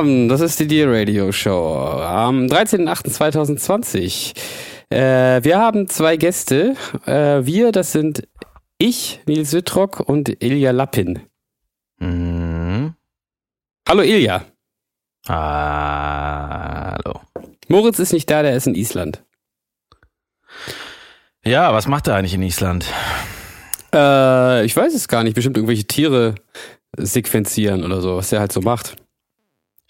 Abend, das ist die Dear Radio Show am 13.08.2020. Äh, wir haben zwei Gäste. Äh, wir, das sind ich, Nils Wittrock und Ilja Lappin. Mhm. Hallo Ilja. Hallo. Moritz ist nicht da, der ist in Island. Ja, was macht er eigentlich in Island? Äh, ich weiß es gar nicht, bestimmt irgendwelche Tiere sequenzieren oder so, was der halt so macht.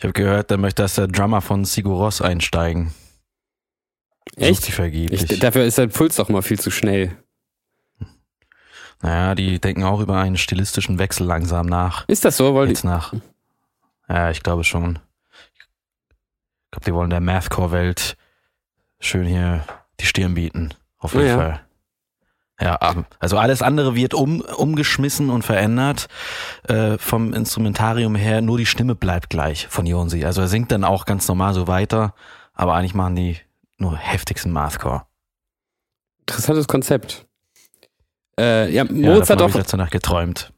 Ich habe gehört, der möchte, dass der Drummer von Sigur Ross einsteigen. Echt? Sie vergeblich. Ich, dafür ist sein Puls doch mal viel zu schnell. naja, die denken auch über einen stilistischen Wechsel langsam nach. Ist das so? Die, Jetzt nach. Ja, ich glaube schon. Ich glaube, die wollen der Mathcore-Welt schön hier die Stirn bieten. Auf jeden Ja. Fall. Ja, also alles andere wird um, umgeschmissen und verändert. Äh, vom Instrumentarium her, nur die Stimme bleibt gleich von Jonsi. Also er singt dann auch ganz normal so weiter, aber eigentlich machen die nur heftigsten Mathcore. interessantes Konzept. Äh, ja, Ja, Moritz davon hat hab ich doch, letzte Nacht geträumt.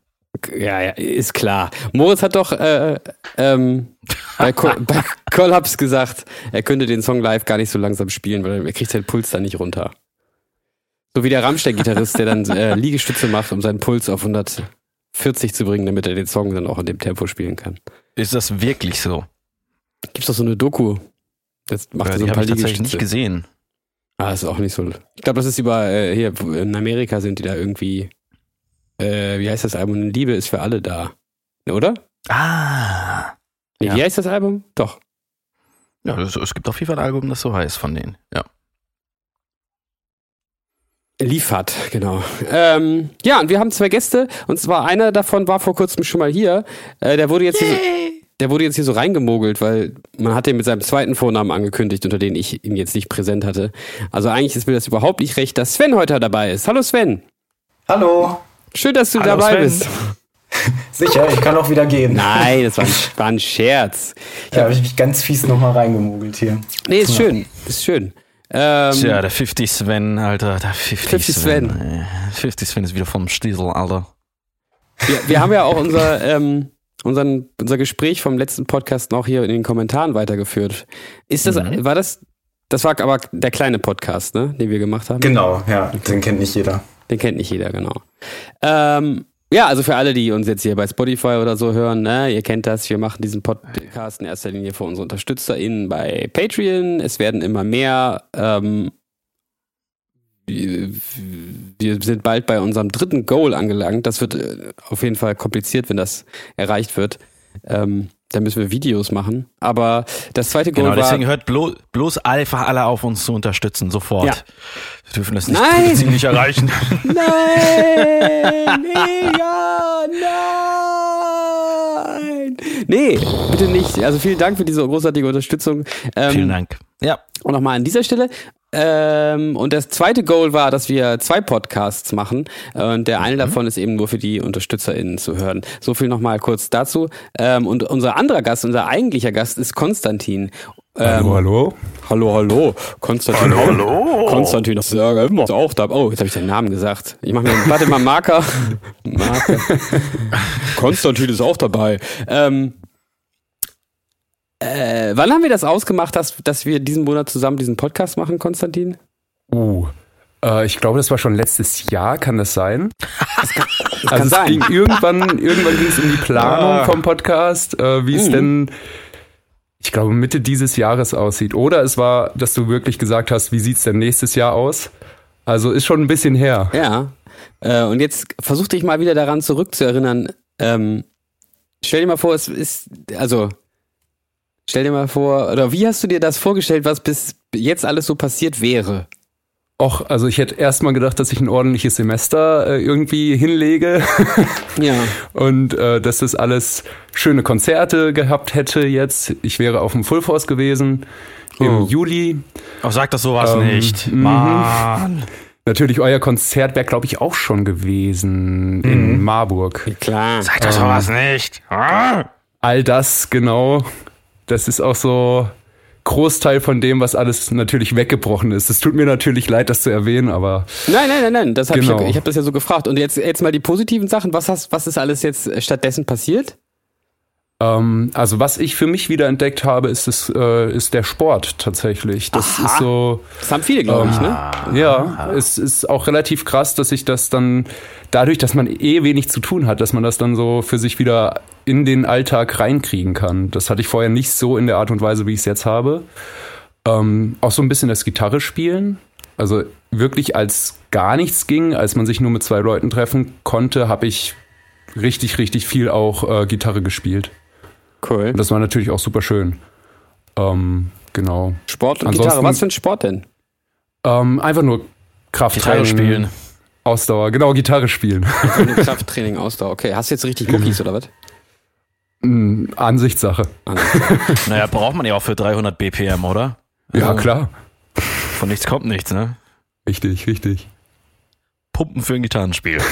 ja, ja, ist klar. Moritz hat doch äh, ähm, bei, Co bei Collapse gesagt, er könnte den Song live gar nicht so langsam spielen, weil er kriegt seinen Puls da nicht runter. So wie der Rammstein-Gitarrist, der dann äh, Liegestütze macht, um seinen Puls auf 140 zu bringen, damit er den Song dann auch in dem Tempo spielen kann. Ist das wirklich so? Gibt's doch so eine Doku. Das macht Ja, so die ein habe paar ich tatsächlich nicht gesehen. Ah, ist auch nicht so. Ich glaube, das ist über äh, hier in Amerika sind die da irgendwie. Äh, wie heißt das Album? Liebe ist für alle da. Oder? Ah. Nee, Ja. Wie heißt das Album? Doch. Ja, es, es gibt auf jeden Fall ein Album, das so heißt von denen. Ja. Liefert, genau. Ähm, ja, und wir haben zwei Gäste. Und zwar einer davon war vor kurzem schon mal hier. Äh, der wurde jetzt hier so, der wurde jetzt hier so reingemogelt, weil man hat den mit seinem zweiten Vornamen angekündigt, unter den ich ihn jetzt nicht präsent hatte. Also eigentlich ist mir das überhaupt nicht recht, dass Sven heute dabei ist. Hallo Sven. Hallo. Schön, dass du Hallo, dabei Sven. bist. Sicher, ich kann auch wieder gehen. Nein, das war ein, war ein Scherz. Da habe ich mich ganz fies nochmal reingemogelt hier. Nee, ist schön. Ist schön. Ähm, Tja, der 50 Sven, Alter. Der 50, 50 Sven. Äh, 50 Sven ist wieder vom Stiesel, Alter. wir, wir haben ja auch unser, ähm, unseren, unser Gespräch vom letzten Podcast noch hier in den Kommentaren weitergeführt. Ist das, Mhm. war das, das war aber der kleine Podcast, ne, den wir gemacht haben? Genau, ja, den kennt nicht jeder. Den kennt nicht jeder, genau. Ähm, ja, also für alle, die uns jetzt hier bei Spotify oder so hören, ne, ihr kennt das, wir machen diesen Podcast in erster Linie für unsere UnterstützerInnen bei Patreon. Es werden immer mehr. Ähm, wir, sind bald bei unserem dritten Goal angelangt. Das wird äh, auf jeden Fall kompliziert, wenn das erreicht wird. Ähm, dann müssen wir Videos machen. Aber das zweite Goal Genau, war. deswegen hört blo bloß einfach alle auf, uns zu unterstützen, sofort. Ja. Wir dürfen das nicht Nein! ziemlich erreichen. Nein! Ilja, nein! Nee, bitte nicht. Also vielen Dank für diese großartige Unterstützung. Ähm, Vielen Dank. Ja, Und nochmal an dieser Stelle. Ähm, und das zweite Goal war, dass wir zwei Podcasts machen. Und der eine davon ist eben nur für die UnterstützerInnen zu hören. So viel nochmal kurz dazu. Ähm, und unser anderer Gast, unser eigentlicher Gast ist Konstantin. Ähm, hallo. Hallo, hallo. Konstantin. Hallo, Konstantin ist ja immer auch da. Oh, jetzt habe ich den Namen gesagt. Ich mache mir, warte mal, Marker. Marker. Konstantin ist auch dabei. Ähm, äh, wann haben wir das ausgemacht, dass, dass wir diesen Monat zusammen diesen Podcast machen, Konstantin? Uh, äh, ich glaube, das war schon letztes Jahr, kann das sein? kann also es sein. ging irgendwann, irgendwann ging es um die Planung Ah. vom Podcast, äh, wie es Mhm. denn, ich glaube, Mitte dieses Jahres aussieht. Oder es war, dass du wirklich gesagt hast, wie sieht's denn nächstes Jahr aus? Also ist schon ein bisschen her. Ja. Äh, und jetzt versuch dich mal wieder daran zurückzuerinnern. Ähm, stell dir mal vor, es ist, also, Stell dir mal vor, oder wie hast du dir das vorgestellt, was bis jetzt alles so passiert wäre? Och, also ich hätte erstmal gedacht, dass ich ein ordentliches Semester äh, irgendwie hinlege Ja. und äh, dass das alles schöne Konzerte gehabt hätte jetzt. Ich wäre auf dem Full Force gewesen im Oh. Juli. Oh, sag das sowas Ähm, nicht. mhm. Mann. Natürlich, euer Konzert wäre, glaube ich, auch schon gewesen in Marburg. Klar. Sag das sowas nicht. Ah. All das, genau. Das ist auch so Großteil von dem, was alles natürlich weggebrochen ist. Es tut mir natürlich leid, das zu erwähnen, aber Nein, nein, nein, nein. Das hab Genau. ich, ja- ich habe das ja so gefragt. Und jetzt, jetzt mal die positiven Sachen. Was, hast, was ist alles jetzt stattdessen passiert? Ähm, also was ich für mich wieder entdeckt habe, ist, das, äh, ist der Sport tatsächlich. Das Aha. ist so. Das haben viele, glaube ich, ne? Ja, es ist auch relativ krass, dass sich das dann, dadurch, dass man eh wenig zu tun hat, dass man das dann so für sich wieder in den Alltag reinkriegen kann. Das hatte ich vorher nicht so in der Art und Weise, wie ich es jetzt habe. Ähm, auch so ein bisschen das Gitarre spielen. Also wirklich als gar nichts ging, als man sich nur mit zwei Leuten treffen konnte, habe ich richtig, richtig viel auch äh, Gitarre gespielt. Cool. Und das war natürlich auch super schön. Ähm, genau. Sport und Ansonsten- Gitarre. Was für ein Sport denn? Ähm, einfach nur Krafttraining. Gitarre spielen. Ausdauer, genau, Gitarre spielen. Krafttraining, Ausdauer. Okay, hast du jetzt richtig Muckis oder was? Mm, Ansichtssache. Ah, Naja, braucht man ja auch für 300 BPM, oder? Ja, Also, klar. Von nichts kommt nichts, ne? Richtig, richtig. Pumpen für ein Gitarrenspiel.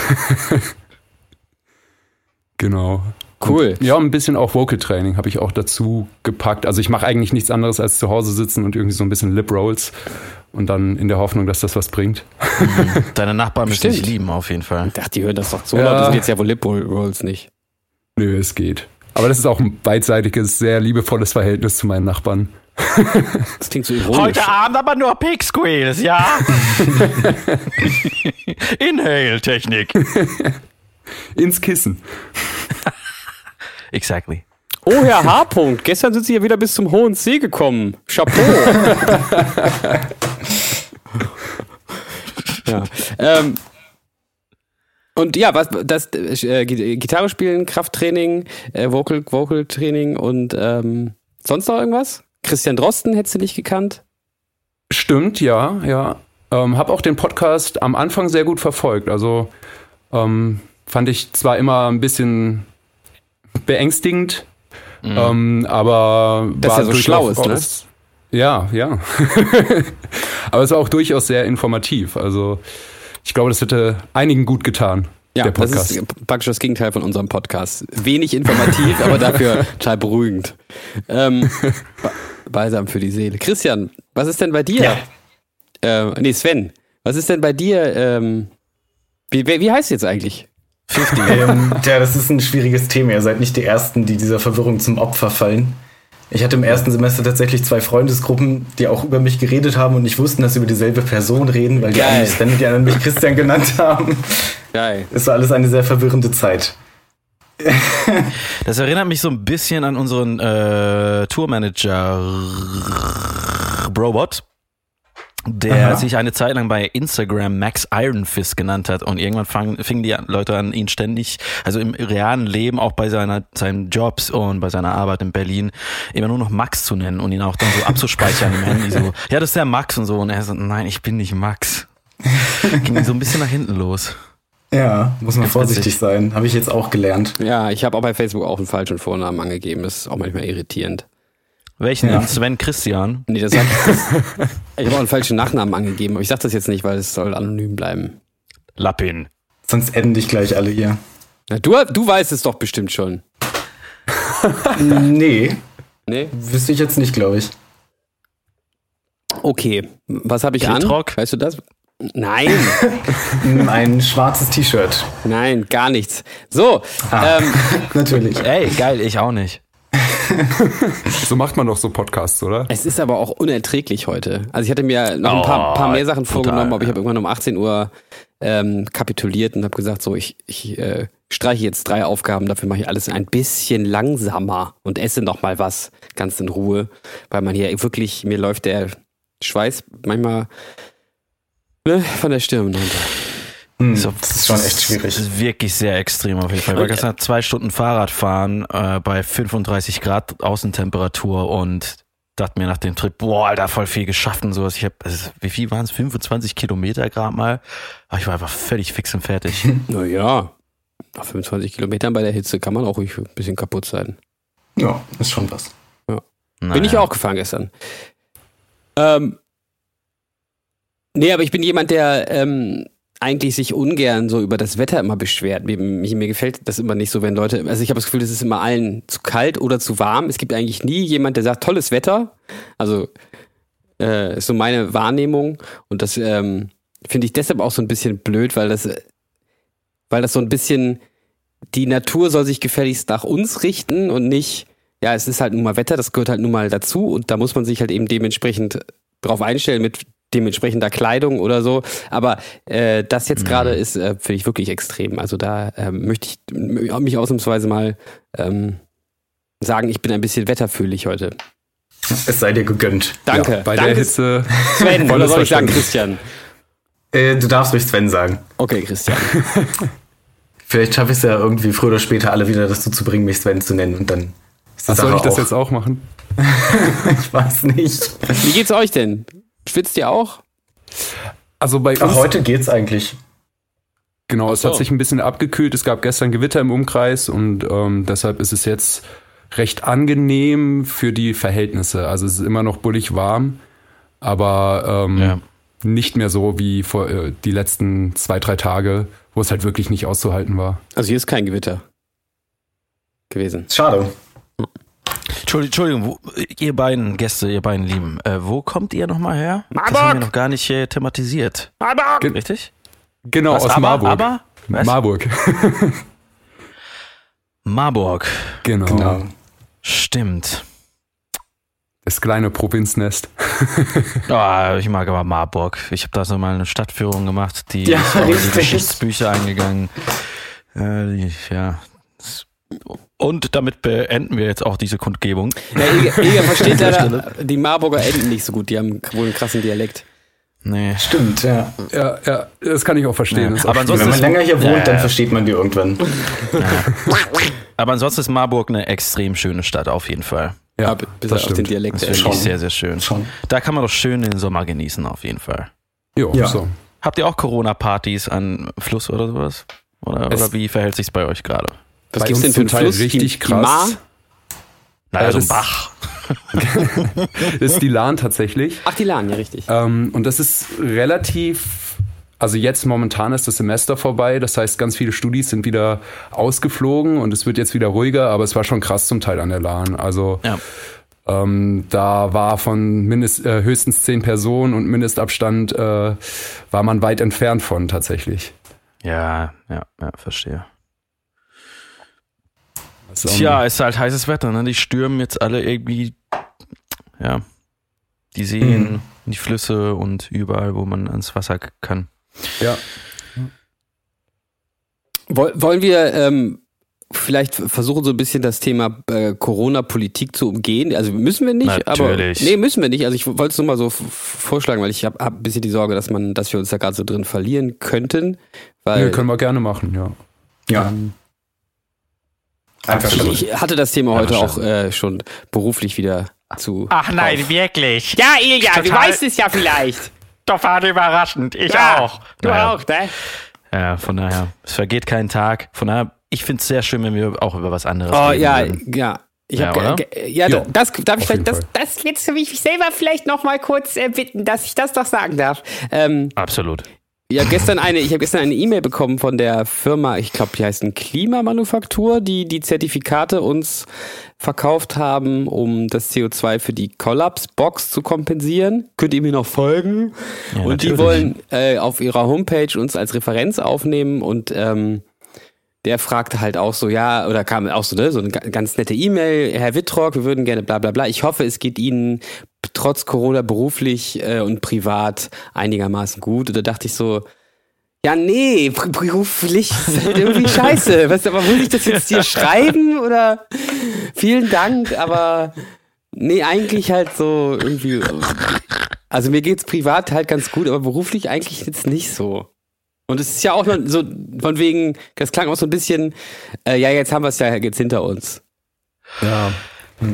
Genau. Cool. Ja, ein bisschen auch Vocal Training habe ich auch dazu gepackt. Also ich mache eigentlich nichts anderes als zu Hause sitzen und irgendwie so ein bisschen Lip Rolls und dann in der Hoffnung, dass das was bringt. Deine Nachbarn müssen dich lieben, auf jeden Fall. Ich dachte, die hören das doch so Ja. laut. Die sind jetzt ja wohl Lip Rolls nicht. Nö, es geht. Aber das ist auch ein beidseitiges, sehr liebevolles Verhältnis zu meinen Nachbarn. Das klingt so ironisch. Abend aber nur Pig Squeals, ja? Inhale-Technik. Ins Kissen. Exactly. Oh, Herr H. -Punkt. Gestern sind Sie ja wieder bis zum Hohen See gekommen. Chapeau. ja. Ähm, und ja, was das äh, Gi- Gitarre spielen, Krafttraining, äh, Vocal, Vocal Training und ähm, sonst noch irgendwas? Christian Drosten hättest du nicht gekannt? Stimmt, ja, ja. Ähm, hab auch den Podcast am Anfang sehr gut verfolgt. Also ähm, fand ich zwar immer ein bisschen beängstigend, ähm, aber Dass er so schlau ist, ne? durchaus- Ja, ja. aber es war auch durchaus sehr informativ. Also ich glaube, das hätte einigen gut getan. Ja, der das Podcast. ist praktisch das Gegenteil von unserem Podcast. Wenig informativ, aber dafür total beruhigend. Ähm, ba- balsam für die Seele. Christian, was ist denn bei dir? Ja. Äh, nee, Sven, was ist denn bei dir? Ähm, wie, wie wie heißt du jetzt eigentlich? Ähm, tja, das ist ein schwieriges Thema. Ihr seid nicht die Ersten, die dieser Verwirrung zum Opfer fallen. Ich hatte im ersten Semester tatsächlich zwei Freundesgruppen, die auch über mich geredet haben und nicht wussten, dass sie über dieselbe Person reden, weil die Geil. einen mich Sven und die anderen mich Christian genannt haben. Geil. Es war alles eine sehr verwirrende Zeit. Das erinnert mich so ein bisschen an unseren äh, Tourmanager Robot, der Aha. sich eine Zeit lang bei Instagram Max Iron Fist genannt hat und irgendwann fang, fingen die Leute an, ihn ständig, also im realen Leben, auch bei seiner, seinen Jobs und bei seiner Arbeit in Berlin, immer nur noch Max zu nennen und ihn auch dann so abzuspeichern im Handy, so, ja, das ist der Max und so und er so, nein, ich bin nicht Max. Ging so ein bisschen nach hinten los. Ja, muss man Ganz vorsichtig witzig. sein. Habe ich jetzt auch gelernt. Ja, ich habe auch bei Facebook auch einen falschen Vornamen angegeben. Das ist auch manchmal irritierend. Welchen Ja. Sven Christian? Nee, das sag ich. Habe auch einen falschen Nachnamen angegeben, aber ich sag das jetzt nicht, weil es soll anonym bleiben. Lappin. Sonst enden dich gleich alle hier. Na, du, du weißt es doch bestimmt schon. nee, Nee? wüsste ich jetzt nicht, glaube ich. Okay. Was habe ich an? Kiltrock? Weißt du das? Nein, Ein schwarzes T-Shirt. nein, gar nichts. So, Ah. ähm, Natürlich. Ey, geil, ich auch nicht. So macht man doch so Podcasts, oder? es ist aber auch unerträglich heute. Also ich hatte mir noch ein paar, Oh, paar mehr Sachen total, vorgenommen, aber ich habe irgendwann um 18 Uhr ähm, kapituliert und habe gesagt, so ich, ich äh, streiche jetzt drei Aufgaben, dafür mache ich alles ein bisschen langsamer und esse noch mal was ganz in Ruhe, weil man hier wirklich, mir läuft der Schweiß manchmal ne, von der Stirn runter. Hm, so, das ist schon echt schwierig. Das ist wirklich sehr extrem auf jeden Fall. Ich war gestern zwei Stunden Fahrrad fahren äh, bei 35 Grad Außentemperatur und dachte mir nach dem Trip, boah, Alter, voll viel geschafft und sowas. Ich habe, also, wie viel waren es? 25 Kilometer gerade mal. Aber ich war einfach völlig fix und fertig. naja, nach 25 Kilometern bei der Hitze kann man auch ruhig ein bisschen kaputt sein. Ja, ist schon was. Ja. Naja. Bin ich auch gefahren gestern. Ähm, nee, aber ich bin jemand, der ähm, eigentlich sich ungern so über das Wetter immer beschwert. Mir, mir, gefällt das immer nicht so, wenn Leute, also ich habe das Gefühl, es ist immer allen zu kalt oder zu warm. Es gibt eigentlich nie jemand, der sagt, tolles Wetter. Also äh, ist so meine Wahrnehmung. Und das ähm, finde ich deshalb auch so ein bisschen blöd, weil das, weil das so ein bisschen, die Natur soll sich gefälligst nach uns richten und nicht, ja, es ist halt nun mal Wetter, das gehört halt nun mal dazu und da muss man sich halt eben dementsprechend drauf einstellen mit dementsprechender Kleidung oder so. Aber äh, das jetzt gerade mhm. ist, äh, finde ich wirklich extrem. Also da äh, möchte ich mich ausnahmsweise mal ähm, sagen, ich bin ein bisschen wetterfühlig heute. Es sei dir gegönnt. Danke. Ja, bei Danke, der Hitze. Sven, oder soll ich sagen, Christian? Äh, du darfst ruhig Sven sagen. Okay, Christian. Vielleicht schaffe ich es ja irgendwie früher oder später alle wieder dazu zu bringen, mich Sven zu nennen und dann ist das Soll ich das jetzt auch machen? ich weiß nicht. Wie geht's euch denn? Schwitzt ihr auch? Also bei uns. Ach, heute geht's eigentlich. Genau, es so. hat sich ein bisschen abgekühlt. Es gab gestern Gewitter im Umkreis und ähm, deshalb ist es jetzt recht angenehm für die Verhältnisse. Also es ist immer noch bullig warm, aber ähm, ja. nicht mehr so wie vor äh, die letzten zwei, drei Tage, wo es halt wirklich nicht auszuhalten war. Also hier ist kein Gewitter gewesen. Schade. Entschuldigung, wo, ihr beiden Gäste, ihr beiden Lieben, äh, wo kommt ihr nochmal her? Marburg! Das haben wir noch gar nicht äh, thematisiert. Marburg! Ge Richtig? Genau, Was, aus aber, Marburg. Aber? Was? Marburg. Marburg. Genau. genau. Stimmt. Das kleine Provinznest. oh, ich mag aber Marburg. Ich habe da so mal eine Stadtführung gemacht, die ja, ist in die Geschichtsbücher eingegangen. Äh, ja, und damit beenden wir jetzt auch diese Kundgebung. Ja, Eger, Eger versteht leider die Marburger Enden nicht so gut. Die haben wohl einen krassen Dialekt. Nee. Stimmt, ja. Ja, ja, das kann ich auch verstehen. Ja. Aber ansonsten wenn man länger hier wohnt, ja, dann versteht man die irgendwann. Aber ansonsten ist Marburg eine extrem schöne Stadt, auf jeden Fall. Ja, bis auf den Dialekt. Das finde ich sehr, sehr schön. Schon. Da kann man doch schön den Sommer genießen, auf jeden Fall. Jo, ja, so. Habt ihr auch Corona-Partys an Fluss oder sowas? Oder, oder wie verhält sich bei euch gerade? Was gibt es denn für einen Fluss? Richtig die, krass. Die naja, so ein Bach. das ist die Lahn tatsächlich. Ach, die Lahn, ja, richtig. Ähm, und das ist relativ, also jetzt momentan ist das Semester vorbei, das heißt, ganz viele Studis sind wieder ausgeflogen und es wird jetzt wieder ruhiger, aber es war schon krass zum Teil an der Lahn. Also ja. ähm, da war von mindest, äh, höchstens zehn Personen und Mindestabstand äh, war man weit entfernt von tatsächlich. Ja, ja, ja, verstehe. Tja, ist halt heißes Wetter, ne? Die stürmen jetzt alle irgendwie, ja, die Seen, mhm. die Flüsse und überall, wo man ans Wasser kann. Ja. Wollen wir ähm, vielleicht versuchen, so ein bisschen das Thema äh, Corona-Politik zu umgehen? Also müssen wir nicht, Natürlich. aber nee, müssen wir nicht. Also ich wollte es nur mal so vorschlagen, weil ich habe hab ein bisschen die Sorge, dass man, dass wir uns da gerade so drin verlieren könnten. Weil, nee, können wir gerne machen, ja. Ja. Ähm, ich, ich hatte das Thema heute auch äh, schon beruflich wieder zu. Ach nein, auf. wirklich? Ja, Ilja, Total. du weißt es ja vielleicht. Doch war überraschend. Ich ja, auch. Du naja. auch, ne? Ja, von daher, es vergeht kein Tag. Von daher, ich finde es sehr schön, wenn wir auch über was anderes oh, reden. Oh ja, würden. ja. Ich ja, hab, ja, ja, das darf ich vielleicht, das, das jetzt will ich mich selber vielleicht noch mal kurz äh, bitten, dass ich das doch sagen darf. Ähm, Absolut. Ja, gestern eine, ich habe gestern eine E-Mail bekommen von der Firma, ich glaube, die heißt Klimamanufaktur, die die Zertifikate uns verkauft haben, um das CO2 für die Collapse-Box zu kompensieren. Könnt ihr mir noch folgen? Ja, und natürlich. die wollen äh, auf ihrer Homepage uns als Referenz aufnehmen und ähm, der fragte halt auch so, ja, oder kam auch so, ne, so eine ganz nette E-Mail, Herr Wittrock, wir würden gerne bla bla bla. Ich hoffe, es geht Ihnen trotz Corona beruflich äh, und privat einigermaßen gut. Und da dachte ich so, ja, nee, beruflich ist halt irgendwie scheiße. Was, aber muss ich das jetzt hier schreiben oder vielen Dank, aber nee, eigentlich halt so irgendwie. Also mir geht's privat halt ganz gut, aber beruflich eigentlich jetzt nicht so. Und es ist ja auch so von wegen, das klang auch so ein bisschen, äh, ja, jetzt haben wir es ja jetzt hinter uns. Ja.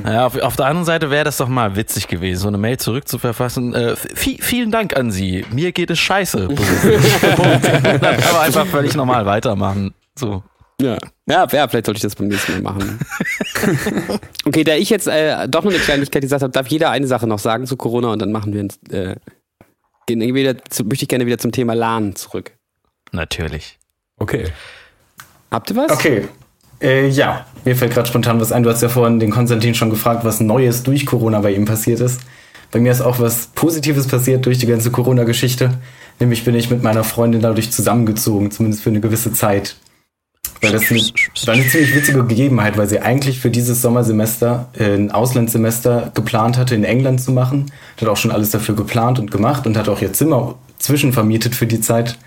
Ja, auf, auf der anderen Seite wäre das doch mal witzig gewesen, so eine Mail zurückzuverfassen. Äh, viel, vielen Dank an Sie. Mir geht es scheiße. Dann aber einfach völlig normal weitermachen. So. Ja. ja, ja, vielleicht sollte ich das beim nächsten Mal machen. okay, da ich jetzt äh, doch noch eine Kleinigkeit gesagt habe, darf jeder eine Sache noch sagen zu Corona und dann machen wir uns, äh, gehen wieder zu, möchte ich gerne wieder zum Thema LAN zurück. Natürlich. Okay. Habt ihr was? Okay. Äh, ja, mir fällt gerade spontan was ein. Du hast ja vorhin den Konstantin schon gefragt, was Neues durch Corona bei ihm passiert ist. Bei mir ist auch was Positives passiert durch die ganze Corona-Geschichte. Nämlich bin ich mit meiner Freundin dadurch zusammengezogen, zumindest für eine gewisse Zeit. Weil das eine, war eine ziemlich witzige Gegebenheit, weil sie eigentlich für dieses Sommersemester äh, ein Auslandssemester geplant hatte, in England zu machen. Hat auch schon alles dafür geplant und gemacht und hat auch ihr Zimmer zwischenvermietet für die Zeit.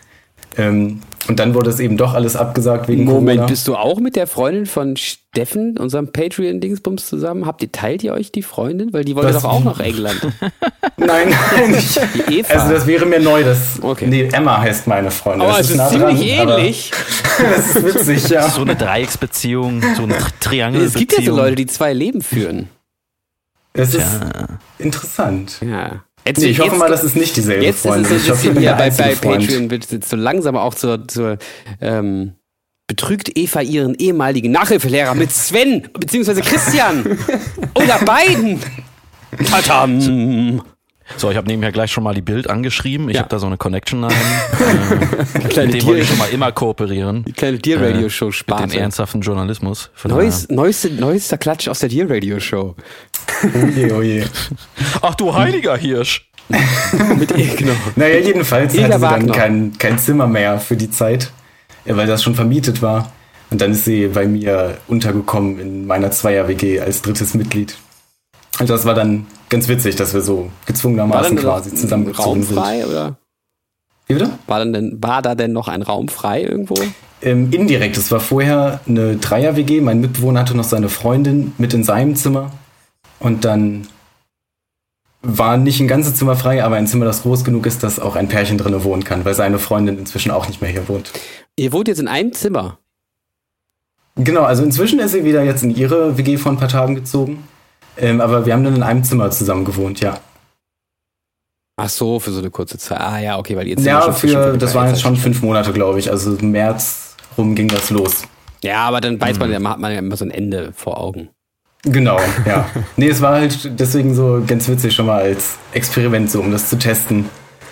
Ähm, und dann wurde es eben doch alles abgesagt wegen Moment, Corona. bist du auch mit der Freundin von Steffen, unserem Patreon-Dingsbums, zusammen? Habt ihr, teilt ihr euch die Freundin? Weil die wollte doch auch nach England. Nein, nein. Ich, Die Eva. also das wäre mir neu. Das, Okay. Nee, Emma heißt meine Freundin. Aber das es ist nah ziemlich dran, ähnlich. Das ist witzig, ja. So eine Dreiecksbeziehung, so eine Tri- Triangelbeziehung. Es gibt ja so Leute, die zwei Leben führen. Es ist Tja. interessant. Ja. Jetzt, Nee, ich hoffe jetzt- mal, das ist nicht dieselbe Jetzt ist es Freundin. so ein ich hoffe, ich bisschen hier bei, bei. Patreon wird es jetzt so langsam auch zur, zur ähm, betrügt Eva ihren ehemaligen Nachhilfelehrer mit Sven beziehungsweise Christian oder beiden. Tatam. So, ich habe nebenher gleich schon mal die Bild angeschrieben. Ich Ja. habe da so eine Connection dahin. äh, mit dem wollte ich schon mal immer kooperieren. Die kleine Dear-Radio-Show Mit dem ernsthaften Journalismus. Neues, neueste, neuester Klatsch aus der Dear-Radio-Show. Oh je, oh je. Ach du heiliger Hirsch. Mit genau. Naja, jedenfalls Ilga hatte sie dann Wagner. kein, kein Zimmer mehr für die Zeit, ja, weil das schon vermietet war. Und dann ist sie bei mir untergekommen in meiner Zweier-WG als drittes Mitglied. Und das war dann ganz witzig, dass wir so gezwungenermaßen quasi zusammengezogen sind. frei oder Wie bitte? war, dann denn, war da denn noch ein Raum frei irgendwo? Ähm, indirekt, es war vorher eine Dreier-WG. Mein Mitbewohner hatte noch seine Freundin mit in seinem Zimmer. Und dann war nicht ein ganzes Zimmer frei, aber ein Zimmer, das groß genug ist, dass auch ein Pärchen drinne wohnen kann, weil seine Freundin inzwischen auch nicht mehr hier wohnt. Ihr wohnt jetzt in einem Zimmer. Genau, also inzwischen ist sie wieder jetzt in ihre WG vor ein paar Tagen gezogen. Ähm, aber wir haben dann in einem Zimmer zusammen gewohnt, ja. Ach so, für so eine kurze Zeit. Ah ja, okay, weil ihr Zimmer Ja, für, das war. waren Jetzt schon fünf Monate, glaube ich. Also im März rum ging das los. Ja, aber dann weiß Mhm. man, ja, hat man ja immer so ein Ende vor Augen. Genau, ja. nee, es war halt deswegen so ganz witzig schon mal als Experiment, so um das zu testen,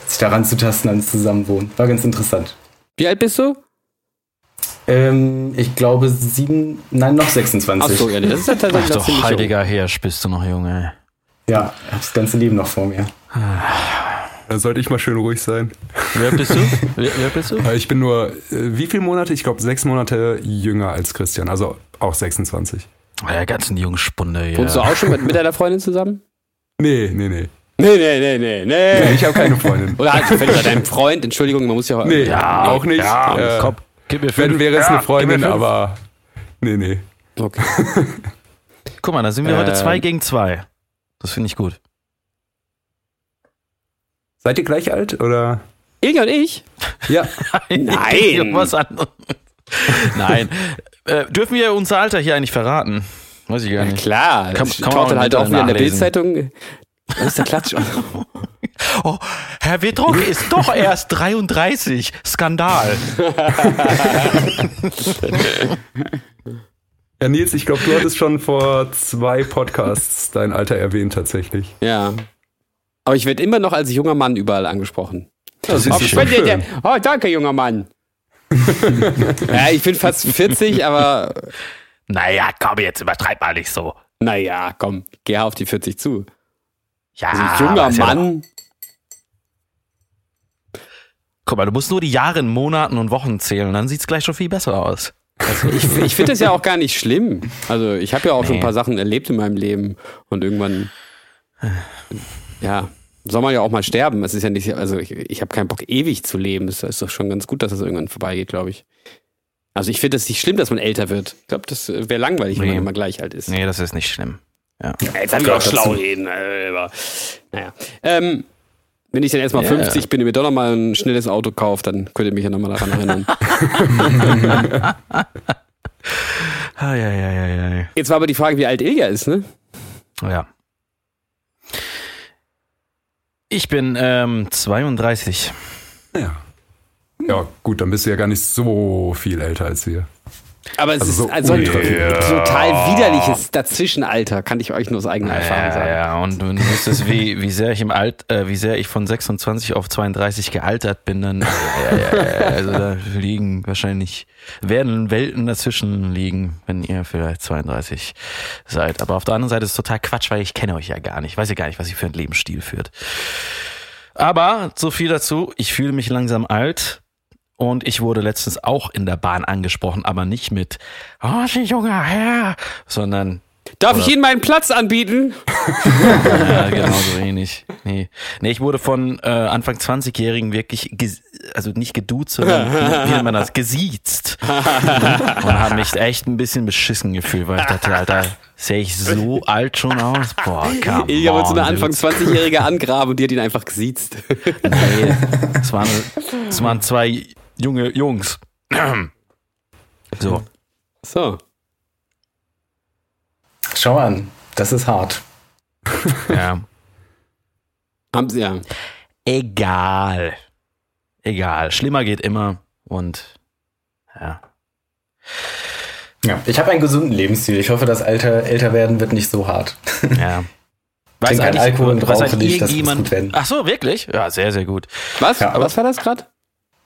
sich daran zu tasten ans Zusammenwohnen. War ganz interessant. Wie alt bist du? Ähm, ich glaube sieben, nein, noch Ach 26. so, ja, das ist ja Ach tatsächlich du ziemlich jung. heiliger Hirsch, bist du noch Junge. Ja, hab das ganze Leben noch vor mir. Da sollte ich mal schön ruhig sein. Wer bist du? wer, wer bist du? Äh, Ich bin nur, äh, wie viele Monate? Ich glaube, sechs Monate jünger als Christian. Also auch 26. Der ganzen Jungspunde hier. Wohnst du auch schon mit, mit deiner Freundin zusammen? Nee, nee, nee. Nee, nee, nee, nee, nee nee. ich habe keine Freundin. Oder halt vielleicht bei deinem Freund, Entschuldigung, man muss ja Nee, Ja, auch nicht. Ja, Äh, komm, gib mir Wenn fünf. wäre es Ja, eine Freundin, aber nee, nee. Okay. Guck mal, da sind wir heute Ähm. zwei gegen zwei. Das finde ich gut. Seid ihr gleich alt oder? Ilja und ich? Ja. Nein. Was anderes. Nein. Äh, dürfen wir unser Alter hier eigentlich verraten? Weiß ich gar Ja, nicht. klar. Kann- das kann man halt auch wieder in der Bildzeitung. Das ist der Klatsch. Oh, Herr Wittrock ist doch erst 33. Skandal. Ja, Nils, ich glaube, du hattest schon vor zwei Podcasts dein Alter erwähnt tatsächlich. ja. Aber ich werde immer noch als junger Mann überall angesprochen. Das ist Oh, Sven, der, der, schön. oh, danke, junger Mann. ja, ich bin fast 40, aber Naja, komm, jetzt übertreib mal nicht so. naja, komm, geh auf die 40 zu. Ja, Also aber junger ja Mann. Doch, guck mal, du musst nur die Jahre in Monaten und Wochen zählen, dann sieht's gleich schon viel besser aus. Ich, ich finde das ja auch gar nicht schlimm. Also ich habe ja auch schon Nee. ein paar Sachen erlebt in meinem Leben und irgendwann, ja, soll man ja auch mal sterben. Es ist ja nicht, also ich, ich habe keinen Bock ewig zu leben. Es ist doch schon ganz gut, dass das irgendwann vorbeigeht, glaube ich. Also ich finde es nicht schlimm, dass man älter wird. Ich glaube, das wäre langweilig, wenn Nee. man immer gleich alt ist. Nee, das ist nicht schlimm. Ja. Jetzt haben wir auch schlau reden. äh, naja. Ähm, Wenn ich dann erstmal Ja. 50 bin und mir doch nochmal ein schnelles Auto kaufe, dann könnt ihr mich ja nochmal daran erinnern. Ah, ja, ja, ja, ja, ja. Jetzt war aber die Frage, wie alt Ilja ist, ne? Ja. Ich bin ähm, 32. Ja. Ja, gut, dann bist du ja gar nicht so viel älter als wir. Aber es Also ist so also ein ultra- total widerliches Dazwischenalter, kann ich euch nur aus eigener Erfahrung sagen. ja, und du wüsstest, wie, wie sehr ich im Alt, äh, wie sehr ich von 26 auf 32 gealtert bin, dann, ja, also da liegen wahrscheinlich, werden Welten dazwischen liegen, wenn ihr vielleicht 32 seid. Aber auf der anderen Seite ist es total Quatsch, weil ich kenne euch ja gar nicht. Ich weiß ja gar nicht, was ihr für einen Lebensstil führt. Aber so viel dazu. Ich fühle mich langsam alt. Und ich wurde letztens auch in der Bahn angesprochen, aber nicht mit, oh, Sie junger Herr, sondern Darf ich Ihnen meinen Platz anbieten? ja, genau so ähnlich. Nee. nee, ich wurde von äh, Anfang 20-Jährigen wirklich, also nicht geduzt, sondern wie nennt man das, gesiezt. und habe mich echt ein bisschen beschissen gefühlt, weil ich dachte, Alter, sehe ich so alt schon aus? Boah, come Ilja wollte so eine Anfang dude. 20-Jährige angraben und die hat ihn einfach gesiezt. Nee, es waren, es waren zwei junge Jungs. So. So. Schau an, das ist hart. Ja. Haben sie ja. Egal. Egal. Schlimmer geht immer und ja. Ja, ich habe einen gesunden Lebensstil. Ich hoffe, das Alter, älter werden wird nicht so hart. Ja. Trink keinen Alkohol und weiß rauche eigentlich nicht, das muss irgendjemand- gut werden. Ach so, wirklich? Ja, sehr, sehr gut. Was? Ja, aber- Was war das gerade?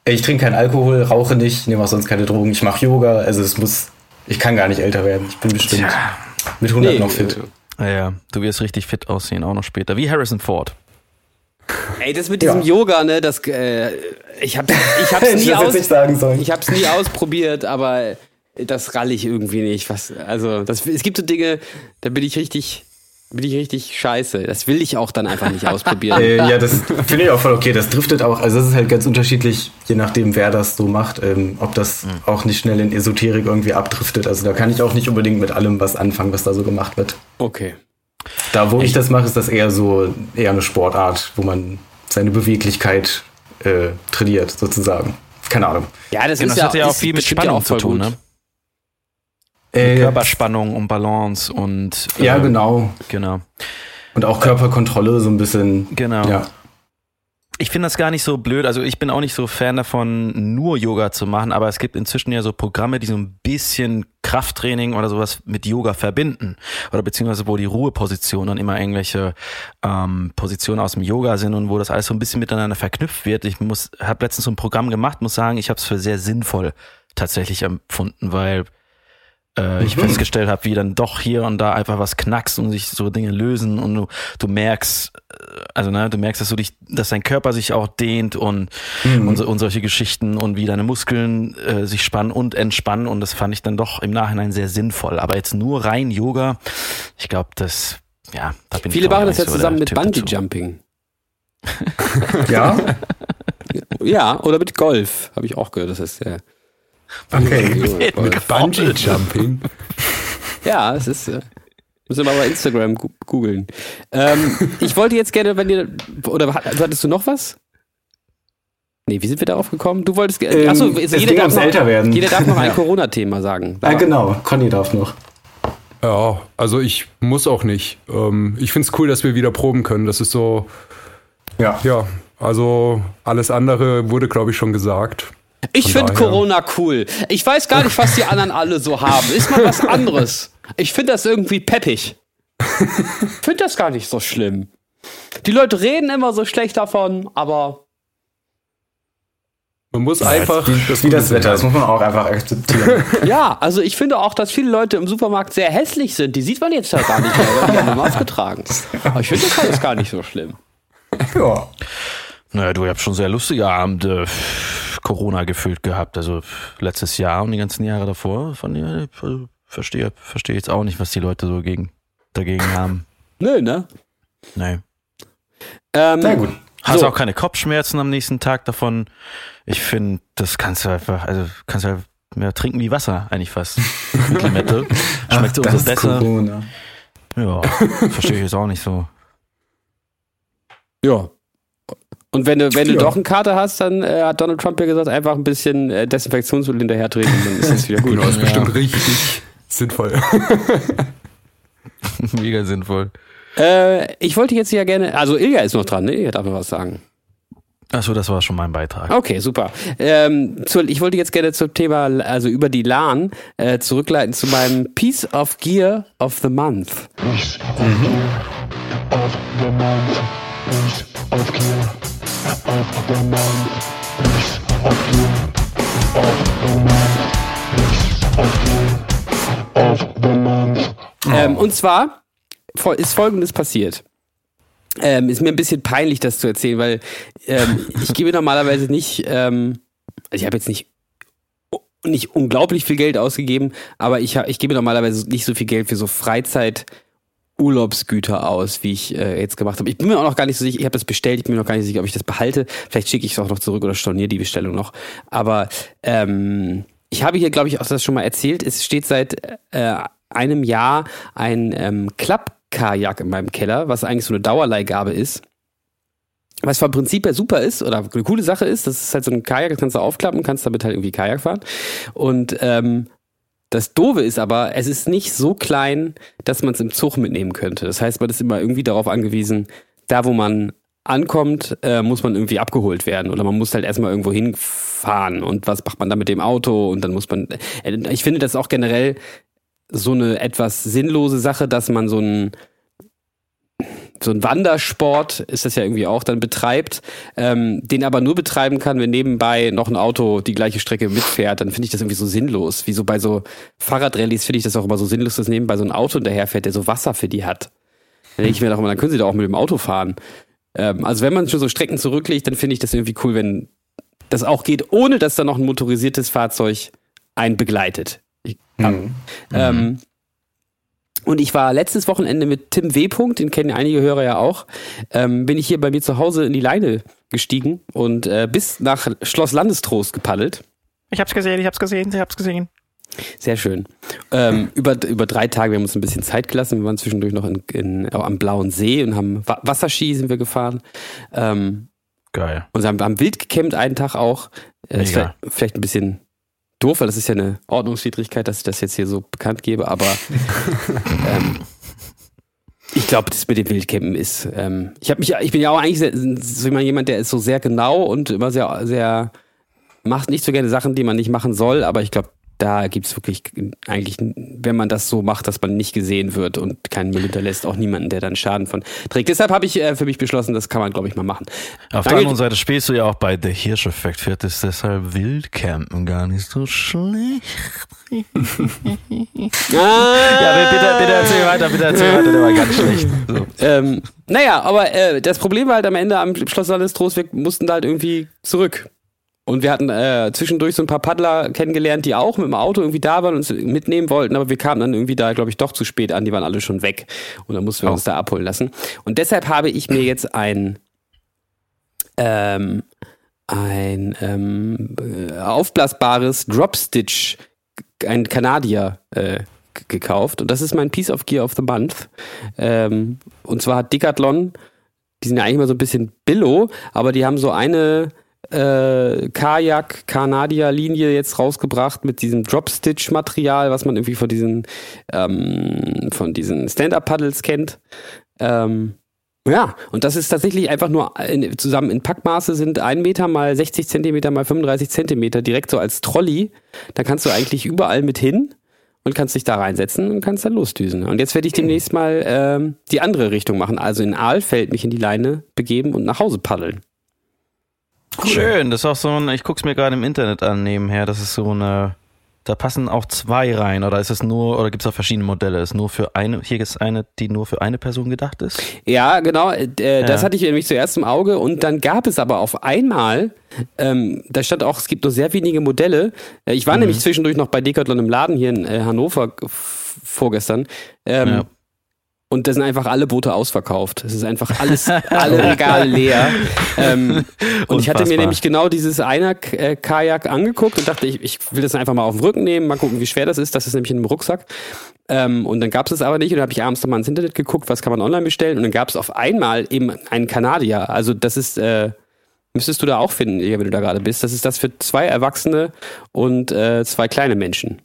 Ich trinke keinen Alkohol, rauche nicht, nehme auch sonst keine Drogen. Ich mache Yoga, also es muss. Ich kann gar nicht älter werden. Ich bin bestimmt Tja. mit 100 noch fit. Ja, ja, du wirst richtig fit aussehen, auch noch später. Wie Harrison Ford. Ey, das mit diesem Ja. Yoga, ne, das, äh, ich hab, ich hab's ich nie jetzt aus, ich hab's nie ausprobiert, aber das ralle ich irgendwie nicht. Was, also, das, es gibt so Dinge, da bin ich richtig, bin ich richtig scheiße. Das will ich auch dann einfach nicht ausprobieren. Äh, ja, das finde ich auch voll okay. Das driftet auch, also das ist halt ganz unterschiedlich, je nachdem, wer das so macht, ähm, ob das auch nicht schnell in Esoterik irgendwie abdriftet. Also da kann ich auch nicht unbedingt mit allem was anfangen, was da so gemacht wird. Okay. Da, wo ich das mache, ist das eher so, eher eine Sportart, wo man seine Beweglichkeit äh, trainiert, sozusagen. Keine Ahnung. Ja, das Genau, ist das ja, hat ja auch ist viel mit Spannung auch zu tun, gut. ne? Äh, Körperspannung und Balance und äh, ja, genau. genau. Und auch Körperkontrolle so ein bisschen. Genau. Ja. Ich finde das gar nicht so blöd. Also ich bin auch nicht so Fan davon, nur Yoga zu machen, aber es gibt inzwischen ja so Programme, die so ein bisschen Krafttraining oder sowas mit Yoga verbinden. Oder beziehungsweise wo die Ruhepositionen dann immer irgendwelche ähm, Positionen aus dem Yoga sind und wo das alles so ein bisschen miteinander verknüpft wird. Ich muss, habe letztens so ein Programm gemacht, muss sagen, ich habe es für sehr sinnvoll tatsächlich empfunden, weil äh, ich festgestellt habe, wie dann doch hier und da einfach was knackst und sich so Dinge lösen und du, du merkst, äh, also ne, du merkst, dass du dich, dass dein Körper sich auch dehnt und, und, so, und solche Geschichten und wie deine Muskeln äh, sich spannen und entspannen und das fand ich dann doch im Nachhinein sehr sinnvoll. Aber jetzt nur rein Yoga, ich glaube, das, ja, da bin Viele ich machen das ja so zusammen mit Typ dazu. Bungee Jumping. Ja? Ja, oder mit Golf, habe ich auch gehört. Das ist ja. Okay. Bungee Jumping. Ja, es ist. Äh, müssen wir mal bei Instagram googeln. Ähm, ich wollte jetzt gerne, wenn ihr. Oder hat- hattest du noch was? Nee, wie sind wir darauf gekommen? Du wolltest. Ähm, achso, es jeder darf, noch, Älterwerden. jeder darf noch ein Ja. Corona-Thema sagen. Ah, genau. Conny darf noch. Ja, also ich muss auch nicht. Ähm, ich finde es cool, dass wir wieder proben können. Das ist so, Ja. ja, also alles andere wurde, glaube ich, schon gesagt. Ich finde Corona cool. Ich weiß gar nicht, was die anderen alle so haben. Ist mal was anderes. Ich finde das irgendwie peppig. Ich finde das gar nicht so schlimm. Die Leute reden immer so schlecht davon, aber Man muss einfach. Wie, wie das Wetter, das muss man auch einfach akzeptieren. ja, also ich finde auch, dass viele Leute im Supermarkt sehr hässlich sind. Die sieht man jetzt ja gar nicht mehr, weil die haben eine Maske tragen. Aber ich finde das alles gar nicht so schlimm. ja. Naja, du, ich hab schon sehr lustige Abende Corona gefühlt gehabt. Also letztes Jahr und die ganzen Jahre davor. Von dir also, verstehe verstehe jetzt auch nicht, was die Leute so gegen, dagegen haben. Nö, ne? Nee. Ähm, Na gut. Hast So. auch keine Kopfschmerzen am nächsten Tag davon. Ich finde, das kannst du einfach, also kannst du halt mehr trinken wie Wasser eigentlich fast. Mit Limette. Schmeckt Ach, umso das besser. Corona. Ja, verstehe ich jetzt auch nicht so. Ja. Und wenn du, wenn du doch einen Kater hast, dann äh, hat Donald Trump ja gesagt, einfach ein bisschen äh, Desinfektionsmittel hinterher treten, dann ist das wieder gut. Genau, ist bestimmt richtig sinnvoll. Mega sinnvoll. Äh, ich wollte jetzt ja gerne, also Ilja ist noch dran, ne? Ihr darf mir was sagen. Achso, das war schon mein Beitrag. Okay, super. Ähm, zu, ich wollte jetzt gerne zum Thema, also über die LAN, äh, zurückleiten zu meinem Piece of Gear of the Month. Piece of gear of the month. Piece of gear of the month. Piece of gear of the month. Piece of gear of the month. Ähm, und zwar ist Folgendes passiert. Ähm, ist mir ein bisschen peinlich, das zu erzählen, weil ähm, ich gebe normalerweise nicht, ähm, also ich habe jetzt nicht nicht unglaublich viel Geld ausgegeben, aber ich, ich gebe normalerweise nicht so viel Geld für so Freizeit Urlaubsgüter aus, wie ich äh, jetzt gemacht habe. Ich bin mir auch noch gar nicht so sicher, ich habe das bestellt, ich bin mir noch gar nicht sicher, ob ich das behalte. Vielleicht schicke ich es auch noch zurück oder storniere die Bestellung noch. Aber ähm, ich habe hier, glaube ich, auch das schon mal erzählt. Es steht seit äh, einem Jahr ein ähm, Klappkajak in meinem Keller, was eigentlich so eine Dauerleihgabe ist. Was vom Prinzip her super ist oder eine coole Sache ist, das ist halt so ein Kajak, das kannst du aufklappen, kannst damit halt irgendwie Kajak fahren. Und ähm, das Doofe ist aber, es ist nicht so klein, dass man es im Zug mitnehmen könnte. Das heißt, man ist immer irgendwie darauf angewiesen, da wo man ankommt, äh, muss man irgendwie abgeholt werden oder man muss halt erstmal irgendwo hinfahren und was macht man dann mit dem Auto und dann muss man. Äh, ich finde das auch generell so eine etwas sinnlose Sache, dass man so ein so ein Wandersport ist das ja irgendwie auch dann betreibt, ähm, den aber nur betreiben kann, wenn nebenbei noch ein Auto die gleiche Strecke mitfährt, dann finde ich das irgendwie so sinnlos. Wie so bei so Fahrradrallyes finde ich das auch immer so sinnlos, dass nebenbei so ein Auto hinterherfährt, der so Wasser für die hat. Dann denke ich mir doch immer, dann können sie da auch mit dem Auto fahren. Ähm, also wenn man schon so Strecken zurücklegt, dann finde ich das irgendwie cool, wenn das auch geht, ohne dass da noch ein motorisiertes Fahrzeug einen begleitet. Ich, Mhm. ähm, und ich war letztes Wochenende mit Tim W. Punkt, den kennen einige Hörer ja auch, ähm, bin ich hier bei mir zu Hause in die Leine gestiegen und äh, bis nach Schloss Landestrost gepaddelt. Ich hab's gesehen, ich hab's gesehen, ich hab's gesehen. Sehr schön. Ähm, über, über drei Tage, wir haben uns ein bisschen Zeit gelassen. Wir waren zwischendurch noch in, in, äh, am Blauen See und haben Wa Wasserski sind wir gefahren. Ähm, Geil. und haben, haben wild gecampt einen Tag auch. Äh, ist Mega. vielleicht, vielleicht ein bisschen doof, weil das ist ja eine Ordnungswidrigkeit, dass ich das jetzt hier so bekannt gebe, aber ähm, ich glaube, das mit dem Wildcampen ist. Ähm, ich habe mich, ich bin ja auch eigentlich sehr, so jemand, der ist so sehr genau und immer sehr, sehr macht nicht so gerne Sachen, die man nicht machen soll, aber ich glaube, da gibt's wirklich eigentlich, wenn man das so macht, dass man nicht gesehen wird und keinen Müll hinterlässt, auch niemanden, der dann Schaden von trägt. Deshalb habe ich äh, für mich beschlossen, das kann man, glaube ich, mal machen. Auf der Danke. anderen Seite spielst du ja auch bei The Hirsch-Effekt, fährt es deshalb Wildcampen gar nicht so schlecht. Ja, bitte, bitte erzähl weiter, bitte erzähl weiter, der war ganz schlecht. So. Ähm, naja, aber äh, das Problem war halt am Ende am Schloss Landestrost, wir mussten da halt irgendwie zurück. Und wir hatten äh, zwischendurch so ein paar Paddler kennengelernt, die auch mit dem Auto irgendwie da waren und uns mitnehmen wollten, aber wir kamen dann irgendwie da, glaube ich, doch zu spät an, die waren alle schon weg. Und dann mussten wir Oh. uns da abholen lassen. Und deshalb habe ich mir jetzt ein ähm, ein ähm, äh, aufblasbares Dropstitch, ein Kanadier äh, gekauft. Und das ist mein Piece of Gear of the Month. Ähm, und zwar hat Decathlon, die sind ja eigentlich mal so ein bisschen Billo, aber die haben so eine äh, Kajak-Kanadier-Linie jetzt rausgebracht mit diesem Dropstitch-Material, was man irgendwie von diesen, ähm, von diesen Stand-Up-Paddles kennt. Ähm, ja, und das ist tatsächlich einfach nur in, zusammen in Packmaße sind 1 Meter mal 60 Zentimeter mal 35 Zentimeter direkt so als Trolley. Da kannst du eigentlich überall mit hin und kannst dich da reinsetzen und kannst dann losdüsen. Und jetzt werde ich demnächst mal ähm, die andere Richtung machen, also in Aalfeld mich in die Leine begeben und nach Hause paddeln. Schön, das ist auch so ein, ich guck's mir gerade im Internet an nebenher, das ist so eine, da passen auch zwei rein, oder ist es nur, oder gibt's auch verschiedene Modelle? Ist nur für eine, hier ist eine, die nur für eine Person gedacht ist? Ja, genau. Äh, Das Ja. hatte ich nämlich zuerst im Auge und dann gab es aber auf einmal, ähm, da stand auch, es gibt nur sehr wenige Modelle. Äh, ich war nämlich zwischendurch noch bei Decathlon im Laden hier in äh, Hannover vorgestern. Ähm, Ja. Und da sind einfach alle Boote ausverkauft. Es ist einfach alles, alle Regale leer. Ähm, und ich hatte mir Unfassbar. nämlich genau dieses einer äh, Kajak angeguckt und dachte, ich, ich will das einfach mal auf den Rücken nehmen, mal gucken, wie schwer das ist. Das ist nämlich in einem Rucksack. Ähm, und dann gab es es aber nicht. Und dann habe ich abends nochmal ins Internet geguckt, was kann man online bestellen. Und dann gab es auf einmal eben einen Kanadier. Also das ist, äh, Müsstest du da auch finden, wenn du da gerade bist. Das ist das für zwei Erwachsene und äh, zwei kleine Menschen.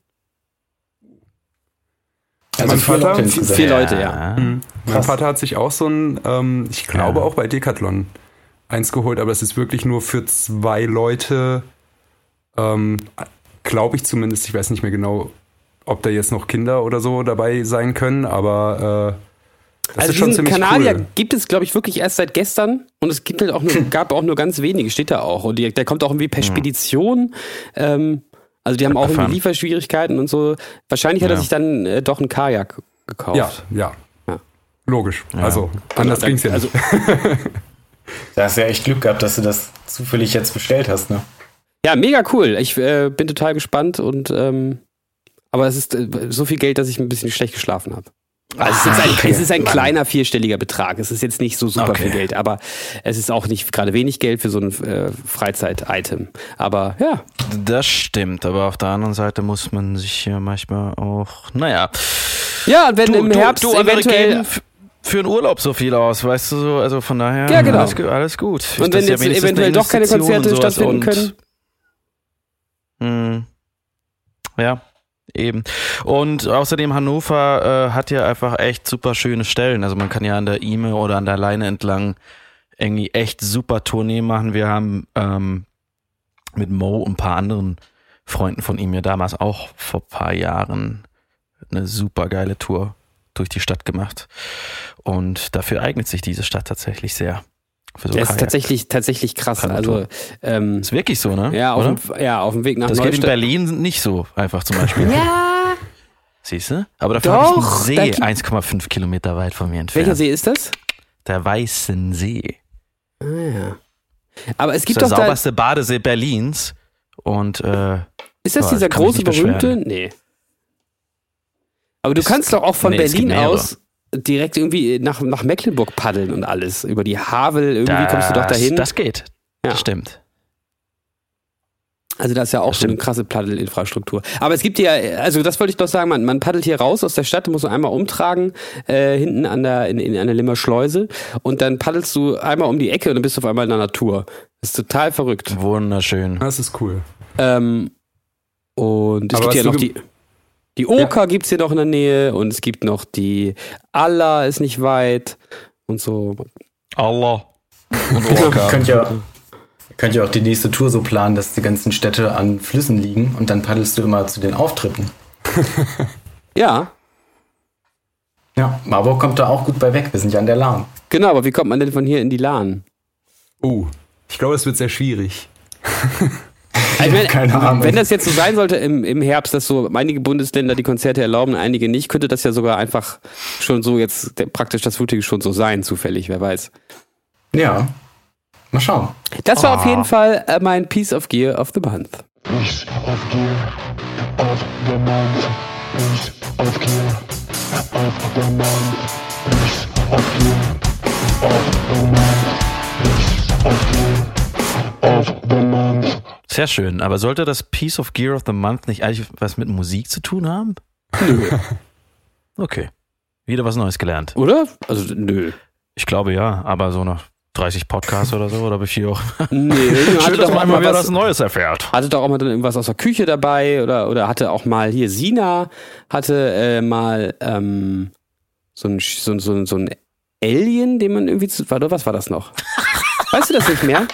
Also Mein vier Vater- Leute. Vier Leute, ja. Mein Krass. Vater hat sich auch so ein, ähm, ich glaube Ja. auch bei Decathlon eins geholt, aber es ist wirklich nur für zwei Leute, ähm, glaube ich zumindest. Ich weiß nicht mehr genau, ob da jetzt noch Kinder oder so dabei sein können, aber äh, das also ist schon diesen ziemlich Kanadier cool. gibt es, glaube ich, wirklich erst seit gestern und es gibt halt auch nur, gab auch nur ganz wenige, steht da auch. Und die, der kommt auch irgendwie per Spedition. Ähm, also die haben auch irgendwie. Lieferschwierigkeiten und so. Wahrscheinlich hat er Ja. sich dann äh, doch einen Kajak gekauft. Ja, ja. Ja. Logisch. Also, anders Da- ging's ja also, nicht. Da hast du ja echt Glück gehabt, dass du das zufällig jetzt bestellt hast, ne? Ja, mega cool. Ich äh, bin total gespannt und ähm, aber es ist äh, so viel Geld, dass ich ein bisschen schlecht geschlafen habe. Also es ist, ein, es ist ein kleiner vierstelliger Betrag. Es ist jetzt nicht so super Okay. viel Geld, aber es ist auch nicht gerade wenig Geld für so ein äh, Freizeit-Item. Aber ja, Das stimmt, aber auf der anderen Seite muss man sich ja manchmal auch, naja. ja, und wenn im Herbst andere eventuell geben f- für einen Urlaub so viel aus, weißt du so, also von daher Ja, genau. alles, alles gut. und wenn ja jetzt wenigstens eventuell doch keine Konzerte stattfinden können. Hm. Ja, eben. Und außerdem Hannover äh, hat ja einfach echt super schöne Stellen. Also man kann ja an der Ime oder an der Leine entlang irgendwie echt super Tournee machen. Wir haben ähm, mit Mo und ein paar anderen Freunden von ihm ja damals auch vor ein paar Jahren eine super geile Tour durch die Stadt gemacht. Und dafür eignet sich diese Stadt tatsächlich sehr. Für so Das ist Kajak. tatsächlich, tatsächlich krass. Also ähm, ist wirklich so, ne? ja, auf dem, ja, auf dem Weg nach Das geht in Neustadt. Berlin nicht so einfach zum Beispiel. Ja, Siehst du? Aber dafür habe ich einen da See gibt- 1,5 Kilometer weit von mir entfernt. welcher See ist das? Der Weißen See. Ah, ja. Aber es Das gibt ist der doch da, sauberste Badesee Berlins. Und äh, Ist das Ja, dieser große, berühmte? Nee. Aber du Ist- kannst doch auch von nee, Berlin aus direkt irgendwie nach, nach Mecklenburg paddeln und alles. Über die Havel, irgendwie kommst du doch das- dahin. Das geht. Ja. Das stimmt. also da ist ja auch das so eine krasse Paddelinfrastruktur. Aber es gibt ja, also das wollte ich doch sagen, man, man paddelt hier raus aus der Stadt, musst du einmal umtragen, äh, hinten an der, in, in einer Limmer Schleuse und dann paddelst du einmal um die Ecke und dann bist du auf einmal in der Natur. Das ist total verrückt. Wunderschön. Das ist cool. Ähm, und es Aber gibt ja noch die. Die Oka gibt's hier noch in der Nähe und es gibt noch die Allah ist nicht weit und so. Allah. Und Ihr Orca. könnt ja, ihr könnt ja auch die nächste Tour so planen, dass die ganzen Städte an Flüssen liegen und dann paddelst du immer zu den Auftritten. Ja, Ja, Marburg kommt da auch gut bei weg. Wir sind ja an der Lahn. genau, aber wie kommt man denn von hier in die Lahn? Uh, ich glaube, es wird sehr schwierig. Ich meine, Keine Ahnung. Wenn das jetzt so sein sollte im, im Herbst, dass so einige Bundesländer die Konzerte erlauben, einige nicht, könnte das ja sogar einfach schon so jetzt praktisch das Footage schon so sein, zufällig, wer weiß. Ja. Mal schauen. Das war auf Ah. jeden Fall äh, mein Piece of Gear of the Month. Piece of gear of the month. Piece of gear of the month. Piece of gear of the month. Piece of gear of the month. Sehr schön. Aber sollte das Piece of Gear of the Month nicht eigentlich was mit Musik zu tun haben? Okay. Wieder was Neues gelernt. Oder? Also, nö. Ich glaube ja, aber so nach 30 Podcasts oder so oder wie viel auch. Nee, Schön, hatte dass doch man mal wieder was, Neues erfährt. hatte doch auch mal dann irgendwas aus der Küche dabei oder, oder hatte auch mal hier Sina hatte äh, mal ähm, so, ein, so, so, so ein Alien, den man irgendwie zu, warte, was war das noch? Weißt du das nicht mehr?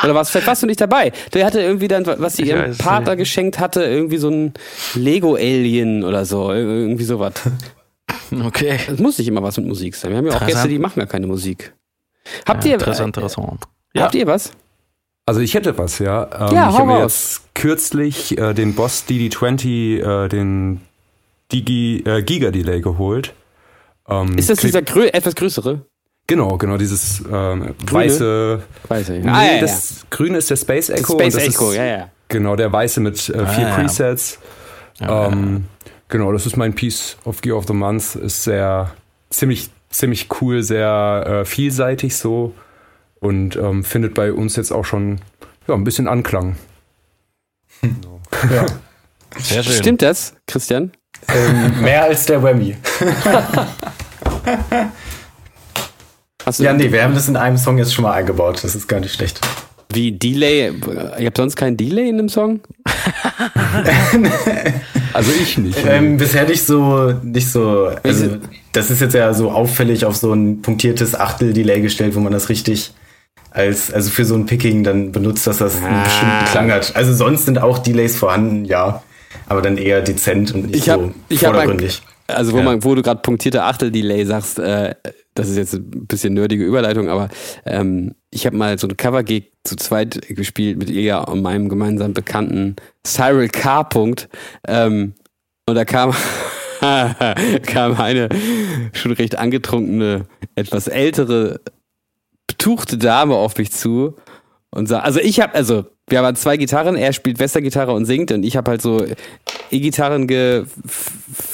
Oder was? Vielleicht warst du nicht dabei. Der hatte irgendwie dann, was sie ihrem Partner nicht. geschenkt hatte, irgendwie so ein Lego-Alien oder so. Irgendwie sowas. Okay. Es muss nicht immer was mit Musik sein. Wir haben ja auch Gäste, Interessant. die machen ja keine Musik. Habt Ja, ihr, interessant, äh, interessant. habt ihr was? Also ich hätte was, ja. Ähm, Ja, ich habe mir jetzt kürzlich äh, den Boss DD20, äh, den Digi, äh, Giga Delay geholt. Ähm, Ist das dieser grö etwas größere? Genau, genau, dieses ähm, weiße. Weiß ich. Nee, Ah, ja, ja. das Grüne ist der Space Das Echo. Space und das Echo, ist, ja, ja. Genau, der weiße mit äh, vier Ah. Presets. Ja, ähm, Genau, das ist mein Piece of Gear of the Month. Ist sehr, ziemlich, ziemlich cool, sehr äh, vielseitig so und ähm, findet bei uns jetzt auch schon ja, ein bisschen Anklang. Ja. Sehr schön. Stimmt das, Christian? ähm, mehr als der Whammy. Du Ja, nee, wir haben das in einem Song jetzt schon mal eingebaut. Das ist gar nicht schlecht. Wie Delay? Ihr habt sonst keinen Delay in dem Song? Also ich nicht. Ähm, bisher nicht so, nicht so, also das ist jetzt ja so auffällig auf so ein punktiertes Achtel-Delay gestellt, wo man das richtig als, also für so ein Picking dann benutzt, dass das einen Ah. bestimmten Klang hat. Also sonst sind auch Delays vorhanden, ja, aber dann eher dezent und nicht Ich hab- so ich hab vordergründig. Also wo Ja. man, wo du gerade punktierte Achtel-Delay sagst, äh, das ist jetzt ein bisschen nerdige Überleitung, aber ähm, ich habe mal so ein Cover-Gig zu zweit gespielt mit ihr und meinem gemeinsamen Bekannten Cyril K. Punkt. Ähm, und da kam, kam eine schon recht angetrunkene, etwas ältere, betuchte Dame auf mich zu und sah, also ich habe, also wir haben zwei Gitarren, er spielt Westergitarre und singt und ich habe halt so E-Gitarren ge,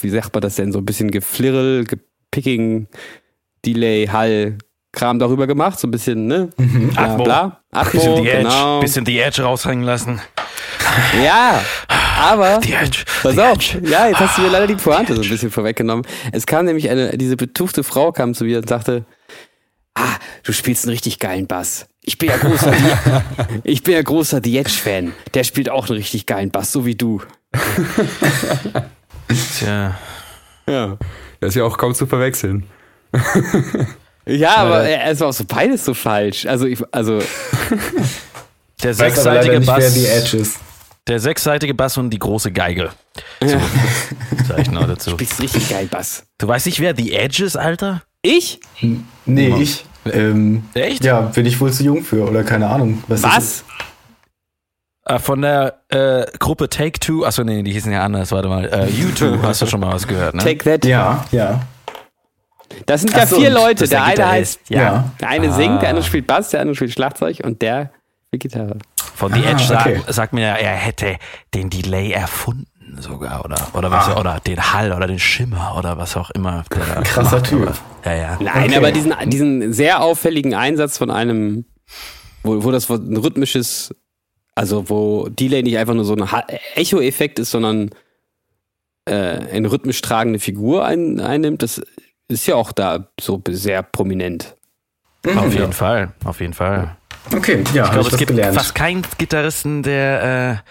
wie sagt man das denn, so ein bisschen geflirrel, gepicking, Delay, Hall, Kram darüber gemacht, so ein bisschen, ne? Bla, Atmo. bla. Atmo, Bisschen die Edge, genau. bisschen die Edge raushängen lassen. Ja, aber Die Edge. Pass die auf, Edge. ja, jetzt hast du mir leider die Pointe so ein bisschen vorweggenommen. Es kam nämlich eine, diese betuchte Frau kam zu mir und sagte, ah, du spielst einen richtig geilen Bass. Ich bin ja großer, ich bin ja großer The Edge-Fan. Der spielt auch einen richtig geilen Bass, so wie du. Tja. Ja. Das ist ja auch kaum zu verwechseln. Ja, aber es war auch so beides so falsch. Also ich, also Der sechsseitige nicht, wer Bass. die Edge ist. Der sechsseitige Bass und die große Geige. ja, Sag ich noch dazu. spielst einen richtig geilen Bass. Du weißt nicht, wer The Edge ist, Alter? Ich? Nee, ich. Ähm, Echt? ja, bin ich wohl zu jung für oder keine Ahnung. Was? Was? Äh, von der äh, Gruppe Take Two. Achso, nee, die hießen ja anders. Warte mal. Äh, U2 hast du schon mal was gehört, ne? Take that. Ja, ja. Das sind ja so, vier Leute. Ist Der eine heißt, Ja. Ja. der eine Ah. singt, der andere spielt Bass, der andere spielt Schlagzeug und der spielt Gitarre. Von The Ah, Edge okay. sagt, sagt mir, ja, er hätte den Delay erfunden sogar oder oder was Ah. oder den Hall oder den Schimmer oder was auch immer. Krasser macht, Typ. aber- Ja, ja. Nein, Okay. aber diesen, diesen sehr auffälligen Einsatz von einem, wo, wo das ein rhythmisches, also wo Delay nicht einfach nur so ein Echo-Effekt ist, sondern äh, eine rhythmisch tragende Figur ein, einnimmt, das ist ja auch da so sehr prominent. Auf jeden ja. Fall, auf jeden Fall. Okay, ja, Ich glaube, es gibt gelernt. fast keinen Gitarristen, der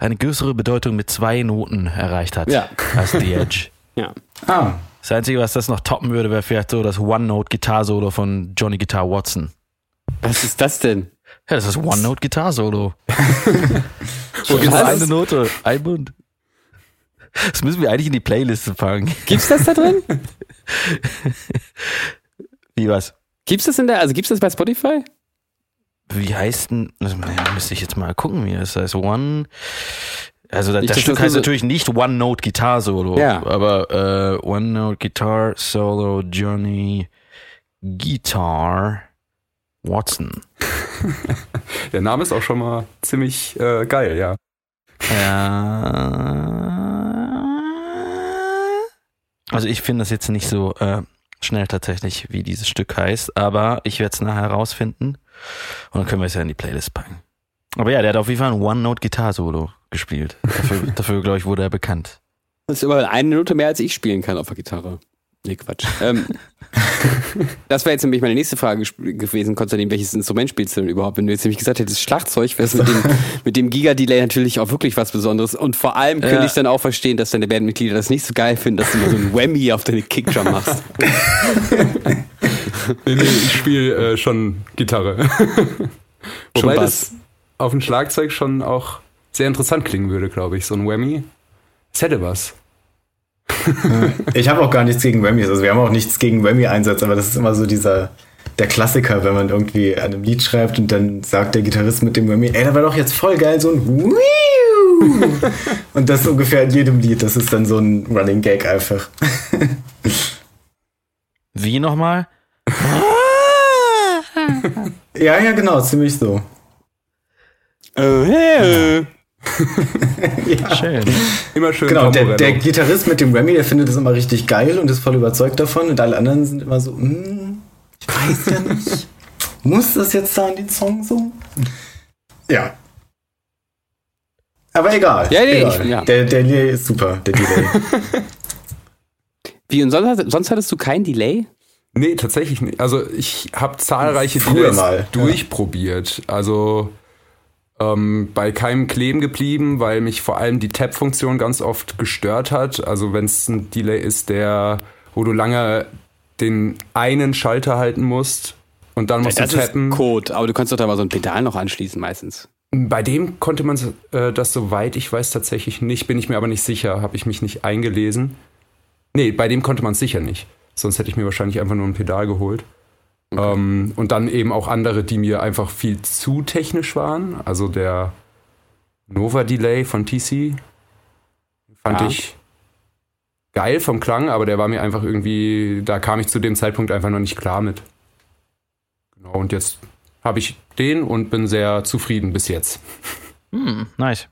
äh, eine größere Bedeutung mit zwei Noten erreicht hat Ja. als The Edge. Ja. Ah, Das Einzige, was das noch toppen würde, wäre vielleicht so das One-Note-Gitarre-Solo von Johnny Guitar Watson. Was ist das denn? Ja, das ist One-Note-Gitarre-Solo. Wo gibt's eine? Note, ein Bund. Das müssen wir eigentlich in die Playliste packen. Gibt's das da drin? Wie was? Gibt's das in der, also gibt's das bei Spotify? Wie heißt denn, das müsste ich jetzt mal gucken, wie das heißt. One, also das, das Stück das heißt so- natürlich nicht One Note Guitar Solo, Ja. aber äh, One Note Guitar Solo Johnny Guitar Watson. Der Name ist auch schon mal ziemlich äh, geil, ja. Ja. Also ich finde das jetzt nicht so äh, schnell tatsächlich, wie dieses Stück heißt, aber ich werde es nachher herausfinden und dann können wir es ja in die Playlist packen. Aber ja, der hat auf jeden Fall ein One-Note-Gitar-Solo gespielt. Dafür, dafür glaube ich, wurde er bekannt. Das ist immer eine Minute mehr, als ich spielen kann auf der Gitarre. Nee, Quatsch. ähm, das wäre jetzt nämlich meine nächste Frage gewesen, Konstantin, welches Instrument spielst du denn überhaupt? Wenn du jetzt nämlich gesagt hättest, Schlagzeug, wäre es mit dem, mit dem Giga-Delay natürlich auch wirklich was Besonderes. Und vor allem könnte Ja. ich dann auch verstehen, dass deine Bandmitglieder das nicht so geil finden, dass du mal so ein Whammy auf deine Kickdrum machst. Nee, nee, ich spiele äh, schon Gitarre. Wobei Bass. das auf dem Schlagzeug schon auch sehr interessant klingen würde, glaube ich. So ein Whammy. Es hätte was. ich habe auch gar nichts gegen Whammy. Also wir haben auch nichts gegen Whammy-Einsatz, aber das ist immer so dieser der Klassiker, wenn man irgendwie an einem Lied schreibt und dann sagt der Gitarrist mit dem Whammy, ey, da war doch jetzt voll geil so ein Wiu! Und das ungefähr in jedem Lied. Das ist dann so ein Running Gag einfach. Wie nochmal? Ja, ja, genau, ziemlich so. Oh, hey. Ja. Schön. Immer schön Genau, der, der Gitarrist mit dem Whammy, der findet das immer richtig geil und ist voll überzeugt davon und alle anderen sind immer so, hm, ich weiß ja nicht. Muss das jetzt da in den Song so? Ja. Aber egal. Ja, nee, egal. ich- ja. Der, der Delay ist super, der Delay. Wie, und sonst, sonst hattest du kein Delay? Nee, tatsächlich nicht. Also ich habe zahlreiche Früher mal, ja. durchprobiert. Also ähm, bei keinem kleben geblieben, weil mich vor allem die Tab-Funktion ganz oft gestört hat. Also wenn es ein Delay ist, der, wo du lange den einen Schalter halten musst und dann musst das du ist tappen. Code, aber du kannst doch da mal so ein Pedal noch anschließen meistens. Bei dem konnte man äh, das soweit ich weiß tatsächlich nicht, bin ich mir aber nicht sicher, habe ich mich nicht eingelesen. Nee, bei dem konnte man es sicher nicht. Sonst hätte ich mir wahrscheinlich einfach nur ein Pedal geholt. Ähm, und dann eben auch andere, die mir einfach viel zu technisch waren. Also der Nova Delay von TC fand Ja. ich geil vom Klang, aber der war mir einfach irgendwie, da kam ich zu dem Zeitpunkt einfach noch nicht klar mit. Genau, und jetzt habe ich den und bin sehr zufrieden bis jetzt. Hm, nice.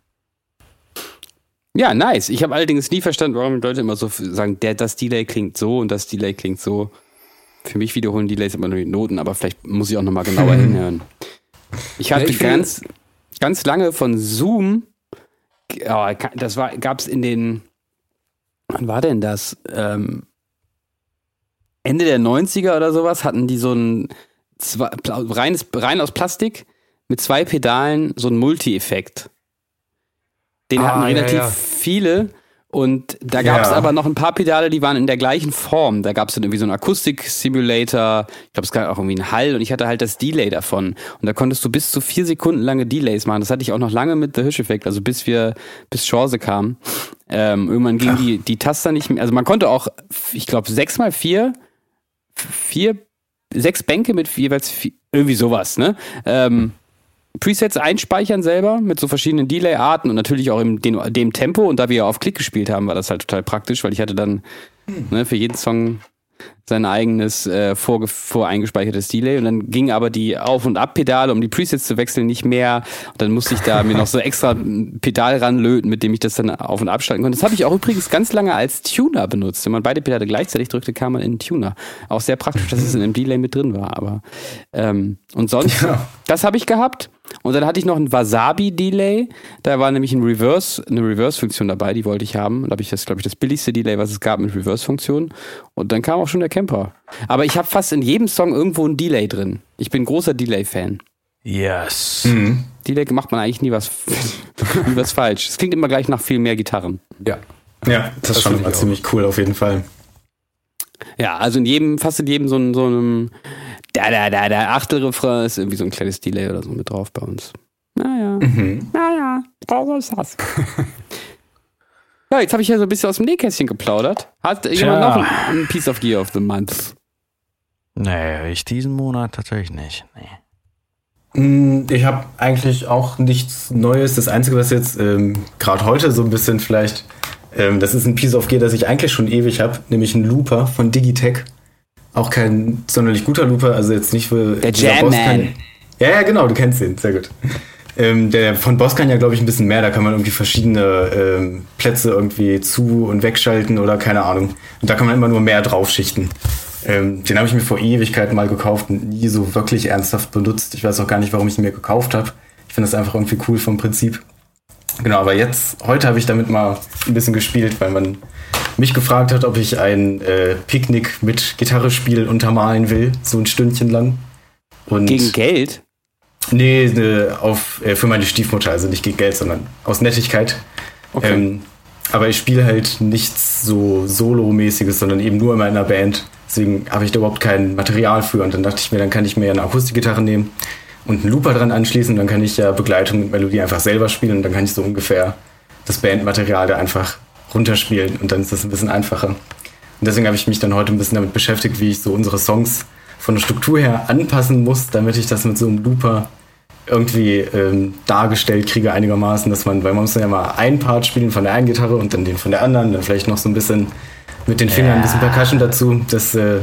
Ja, nice. Ich habe allerdings nie verstanden, warum Leute immer so sagen, der, das Delay klingt so und das Delay klingt so. Für mich wiederholen Delays immer nur die Noten, aber vielleicht muss ich auch nochmal genauer hinhören. Ich hatte Ja, ganz, ganz lange von Zoom, ja, das war, gab's in den, wann war denn das? Ähm, Ende der 90er oder sowas hatten die so ein zwei, reines, rein aus Plastik mit zwei Pedalen so ein Multi-Effekt. Den Ah, hatten ja, relativ ja. viele und da gab es Ja. aber noch ein paar Pedale, die waren in der gleichen Form. Da gab es dann irgendwie so einen Akustik-Simulator, ich glaube, es gab auch irgendwie einen Hall und ich hatte halt das Delay davon. Und da konntest du bis zu vier Sekunden lange Delays machen. Das hatte ich auch noch lange mit The Hirsch-Effekt, also bis wir, bis Chance kam. Ähm, irgendwann ging die, die Taster nicht mehr, also man konnte auch, ich glaube, sechs mal vier, vier, sechs Bänke mit jeweils vier, irgendwie sowas, ne? Ähm, Presets einspeichern selber mit so verschiedenen Delay-Arten und natürlich auch im dem, dem Tempo. Und da wir ja auf Klick gespielt haben, war das halt total praktisch, weil ich hatte dann ne, für jeden Song sein eigenes äh, vorge- voreingespeichertes Delay und dann ging aber die Auf- und Ab-Pedale, um die Presets zu wechseln, nicht mehr. Und dann musste ich da mir noch so extra ein Pedal ranlöten, mit dem ich das dann auf- und abschalten konnte. Das habe ich auch übrigens ganz lange als Tuner benutzt. Wenn man beide Pedale gleichzeitig drückte, kam man in den Tuner. Auch sehr praktisch, dass es in einem Delay mit drin war. Aber ähm, und sonst, Ja. das habe ich gehabt. Und dann hatte ich noch ein Wasabi-Delay. Da war nämlich ein Reverse, eine Reverse-Funktion dabei, die wollte ich haben. Und da habe ich das, glaube ich, das billigste Delay, was es gab mit Reverse-Funktion. Und dann kam auch schon der Camper. Aber ich habe fast in jedem Song irgendwo ein Delay drin. Ich bin großer Delay-Fan. Yes. Delay macht man eigentlich nie was, nie was falsch. Es klingt immer gleich nach viel mehr Gitarren. Ja. Ja, das, Das ist schon auch. ziemlich cool auf jeden Fall. Ja, also in jedem, fast in jedem so, so einem da da da da Achtelrefrain ist irgendwie so ein kleines Delay oder so mit drauf bei uns. Naja, Mhm. naja, so ist das. ja, jetzt habe ich ja so ein bisschen aus dem Nähkästchen geplaudert. Hat jemand Tja. noch ein, ein Piece of Gear of the Month? Nee, ich diesen Monat tatsächlich nicht. Nee. Mm, Ich habe eigentlich auch nichts Neues. Das Einzige, was jetzt ähm, gerade heute so ein bisschen vielleicht, ähm, das ist ein Piece of Gear, das ich eigentlich schon ewig habe, nämlich ein Looper von Digitech. Auch kein sonderlich guter Looper, also jetzt nicht für. Der Jam Man. Ja, ja, genau, du kennst den, sehr gut. Ähm, der von Boss kann ja, glaube ich, ein bisschen mehr. Da kann man irgendwie verschiedene ähm, Plätze irgendwie zu- und wegschalten oder keine Ahnung. Und da kann man immer nur mehr draufschichten. Ähm, den habe ich mir vor Ewigkeiten mal gekauft und nie so wirklich ernsthaft benutzt. Ich weiß auch gar nicht, warum ich ihn mir gekauft habe. Ich finde das einfach irgendwie cool vom Prinzip. Genau, aber jetzt, heute habe ich damit mal ein bisschen gespielt, weil man mich gefragt hat, ob ich ein äh, Picknick mit Gitarrespiel untermalen will, so ein Stündchen lang. Und Gegen Geld? Nee, ne, auf, äh, für meine Stiefmutter, also nicht gegen Geld, sondern aus Nettigkeit. Okay. Ähm, aber ich spiele halt nichts so Solo-mäßiges, sondern eben nur in meiner Band. Deswegen habe ich da überhaupt kein Material für. Und dann dachte ich mir, dann kann ich mir eine Akustikgitarre nehmen und einen Looper dran anschließen. Dann kann ich ja Begleitung mit Melodie einfach selber spielen. Und dann kann ich so ungefähr das Bandmaterial da einfach runterspielen. Und dann ist das ein bisschen einfacher. Und deswegen habe ich mich dann heute ein bisschen damit beschäftigt, wie ich so unsere Songs von der Struktur her anpassen muss, damit ich das mit so einem Looper irgendwie ähm, dargestellt kriege einigermaßen, dass man, weil man muss ja mal einen Part spielen von der einen Gitarre und dann den von der anderen, dann vielleicht noch so ein bisschen mit den Fingern ein bisschen Percussion dazu. Das äh,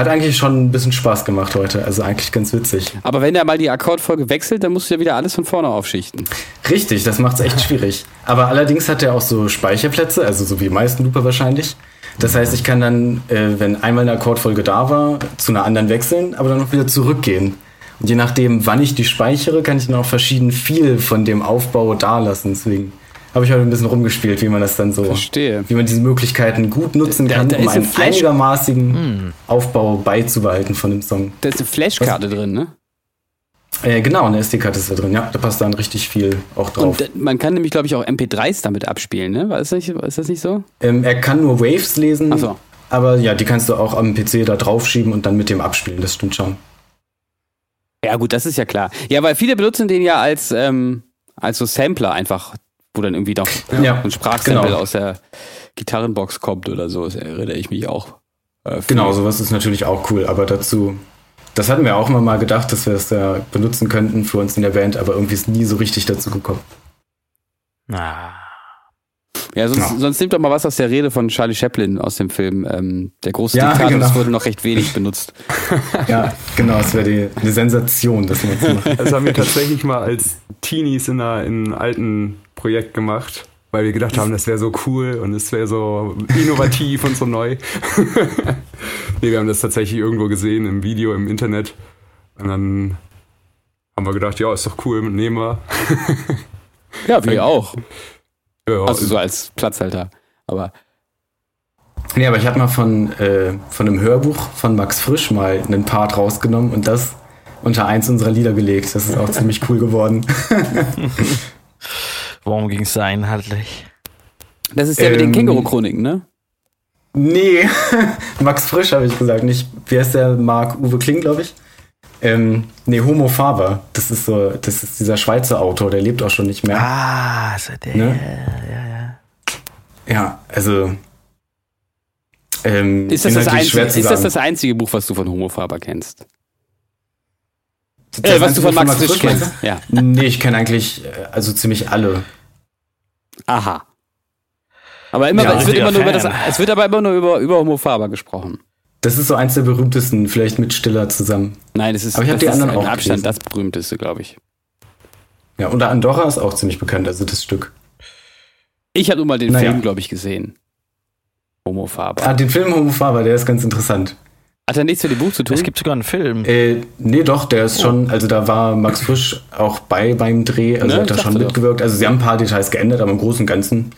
hat eigentlich schon ein bisschen Spaß gemacht heute, also eigentlich ganz witzig. Aber wenn der mal die Akkordfolge wechselt, dann musst du ja wieder alles von vorne aufschichten. Richtig, das macht es echt schwierig. Aber allerdings hat er auch so Speicherplätze, also so wie die meisten Looper wahrscheinlich. Das heißt, ich kann dann, äh, wenn einmal eine Akkordfolge da war, zu einer anderen wechseln, aber dann auch wieder zurückgehen. Und je nachdem, wann ich die speichere, kann ich dann auch verschieden viel von dem Aufbau da lassen. Deswegen habe ich heute ein bisschen rumgespielt, wie man das dann so, Verstehe. wie man diese Möglichkeiten gut nutzen kann, da um ist ein einen Flash- einigermaßen Aufbau beizubehalten von dem Song. Da ist eine Flashkarte drin, ne? Äh, genau, eine SD-Karte ist da drin, ja, da passt dann richtig viel auch drauf. Und man kann nämlich, glaube ich, auch MP3s damit abspielen, ne? War das nicht, ist das nicht so? ähm, er kann nur Waves lesen, Ach so. aber ja, die kannst du auch am PC da draufschieben und dann mit dem abspielen, das stimmt schon. Ja, gut, das ist ja klar. Ja, weil viele benutzen den ja als, ähm, als so Sampler einfach, wo dann irgendwie doch Ja, ein Sprachsample genau. aus der Gitarrenbox kommt oder so. Das erinnere ich mich auch. Äh. Genau, sowas ist natürlich auch cool, aber dazu, das hatten wir auch immer mal gedacht, dass wir das da benutzen könnten für uns in der Band, aber irgendwie ist nie so richtig dazu gekommen. Na. Ja, sonst, Ja. sonst nimmt doch mal was aus der Rede von Charlie Chaplin aus dem Film. Ähm, der große Ja, Diktator, das genau. wurde noch recht wenig benutzt. Ja, genau, es wäre die, eine Sensation, das mal zu machen. Das haben wir tatsächlich mal als Teenies in, einer, in einem alten Projekt gemacht, weil wir gedacht haben, das wäre so cool und es wäre so innovativ und so neu. nee, wir haben das tatsächlich irgendwo gesehen im Video im Internet und dann haben wir gedacht, ja, ist doch cool, nehmen wir. Ja, wir auch. Ja, Also so als Platzhalter. Aber Nee, aber ich habe mal von, äh, von einem Hörbuch von Max Frisch mal einen Part rausgenommen und das unter eins unserer Lieder gelegt. Das ist auch ziemlich cool geworden. Worum ging es da inhaltlich? das ist ja mit den Ähm, Känguru-Chroniken, ne? Nee, Max Frisch habe ich gesagt, nicht. Wie heißt der? Marc Uwe Kling, glaube ich. Ähm, nee, Homo Faber. Das ist so, das ist dieser Schweizer Autor, der lebt auch schon nicht mehr. Ah, so der. Ne? Ja, ja. Ja, also. Ähm, Ist das das, schwer einzige, ist das das einzige Buch, was du von Homo Faber kennst? Äh, was du von Max Frisch Frisch kennst. Ja. Nee, ich kenne eigentlich äh, also ziemlich alle. Aha. Aber immer, Ja, es, wird immer nur über das, es wird aber immer nur über, über Homo Faber gesprochen. Das ist so eins der berühmtesten, vielleicht mit Stiller zusammen. Nein, das ist, Aber ich das die ist anderen mit auch Abstand gelesen. das berühmteste, glaube ich. Ja, und Andorra ist auch ziemlich bekannt, also das Stück. Ich habe nur mal den Naja. Film, glaube ich, gesehen. Homo Faber. Ah, den Film Homo Faber, der ist ganz interessant. Hat er nichts mit dem Buch zu tun? Es gibt sogar einen Film. Äh, nee, doch, der ist schon, also da war Max Frisch auch bei beim Dreh, also Ne, hat da ich schon mitgewirkt. Also sie haben ein paar Details geändert, aber im Großen und Ganzen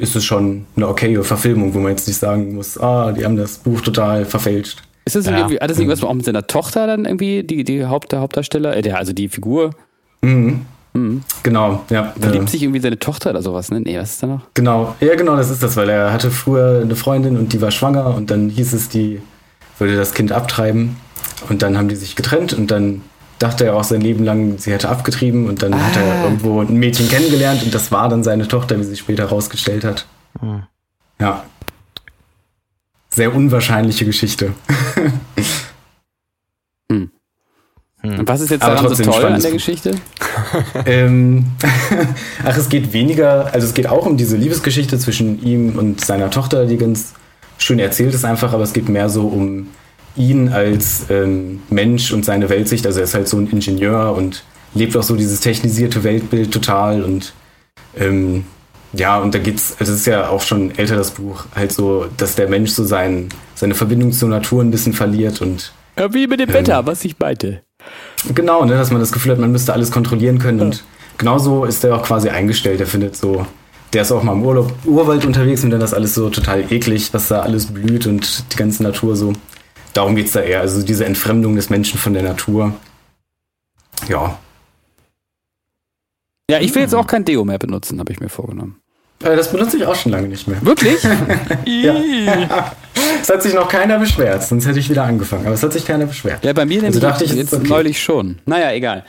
ist es schon eine okaye Verfilmung, wo man jetzt nicht sagen muss, ah, die haben das Buch total verfälscht. ist das Ja. irgendwie, hat das irgendwas auch mit seiner Tochter dann irgendwie, die, die Haupt, der Hauptdarsteller, äh, der, also die Figur? Mhm. Mhm. Genau, ja. Verliebt äh, sich irgendwie seine Tochter oder sowas, ne? Nee, was ist da noch? Genau, ja genau, das ist das, weil er hatte früher eine Freundin und die war schwanger und dann hieß es, die würde das Kind abtreiben und dann haben die sich getrennt und dann dachte er auch sein Leben lang, sie hätte abgetrieben und dann hat Ah. er irgendwo ein Mädchen kennengelernt und das war dann seine Tochter, wie sich später herausgestellt hat. Hm. Ja. Sehr unwahrscheinliche Geschichte. Und was ist jetzt Aber daran so trotzdem toll an der. Geschichte? ähm, ach, es geht weniger, also es geht auch um diese Liebesgeschichte zwischen ihm und seiner Tochter, die ganz schön erzählt ist einfach, aber es geht mehr so um ihn als ähm, Mensch und seine Weltsicht. Also er ist halt so ein Ingenieur und lebt auch so dieses technisierte Weltbild total und ähm, ja, und da geht's, also es ist ja auch schon älter das Buch, halt so, dass der Mensch so sein, seine Verbindung zur Natur ein bisschen verliert und Ja, wie mit dem Wetter, was ich meinte. Genau, ne, dass man das Gefühl hat, man müsste alles kontrollieren können. Und genauso ist er auch quasi eingestellt. Er findet so, der ist auch mal im Urlaub, Urwald unterwegs und dann das alles so total eklig, was da alles blüht und die ganze Natur so. Darum geht's da eher. Also diese Entfremdung des Menschen von der Natur. Ja. Ja, ich will jetzt auch kein Deo mehr benutzen, habe ich mir vorgenommen. Äh, Das benutze ich auch schon lange nicht mehr. Wirklich? Ja. Es hat sich noch keiner beschwert, sonst hätte ich wieder angefangen. Aber es hat sich keiner beschwert. Ja, bei mir Also dachte ich, jetzt okay. neulich schon. Naja, egal.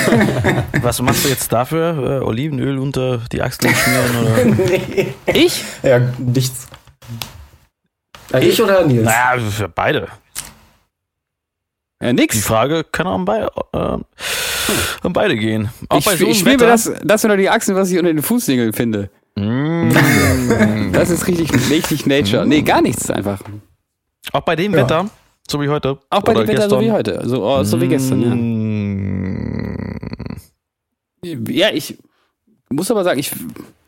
Was machst du jetzt dafür? Äh, Olivenöl unter die Achseln schmieren oder? nee. Ich? Ja, nichts. Äh, Ich oder Nils? naja, für beide. Ja, Die nix. Frage kann auch an, bei, äh, an beide gehen. Auch Ich, bei so ich mir Wetter. das, das sind doch die Achsen, was ich unter den Fußnägeln finde. Mm. Das ist richtig, richtig Nature. Nee, gar nichts einfach. Auch bei dem Ja. Wetter, so wie heute. Auch bei dem Wetter so wie heute. So, oh, so wie gestern, Mm. ja. Ja, ich muss aber sagen, ich.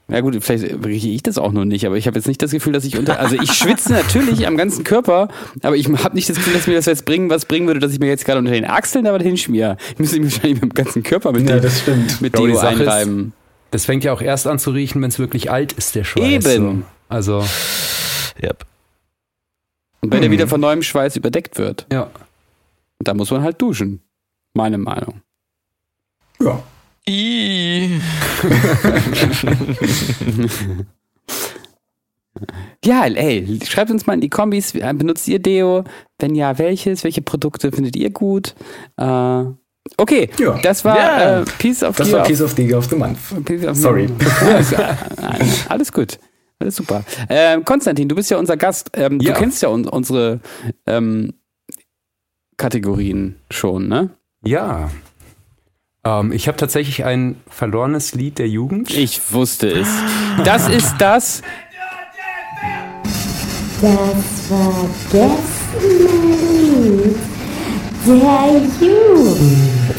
Ja gut, vielleicht rieche ich das auch noch nicht, aber ich habe jetzt nicht das Gefühl, dass ich unter. Also ich schwitze natürlich am ganzen Körper, aber ich habe nicht das Gefühl, dass mir das jetzt bringen, was bringen würde, dass ich mir jetzt gerade unter den Achseln da was hinschmier. Ich müsste mich wahrscheinlich mit dem ganzen Körper mit, Ja, dem- das stimmt. mit Deo Sache ist- einreiben. Es fängt ja auch erst an zu riechen, wenn es wirklich alt ist, der Schweiß. Eben. So. Also, Yep. Und wenn er Hm. wieder von neuem Schweiß überdeckt wird, ja. da muss man halt duschen. Meine Meinung. Ja. I. Ja, ey, schreibt uns mal in die Kombis, äh, benutzt ihr Deo? Wenn ja, welches? Welche Produkte findet ihr gut? Äh, okay, Ja. das war Ja. äh, Piece of Das Gear war Piece of the of the Month. of Sorry. alles, alles gut. Alles super. Ähm, Konstantin, du bist ja unser Gast. Ähm, Ja. Du kennst ja un unsere ähm, Kategorien schon, ne? Ja. Ähm, ich habe tatsächlich ein verlorenes Lied der Jugend. Ich wusste es. Das ist das. Das vergessene Lied der Jugend.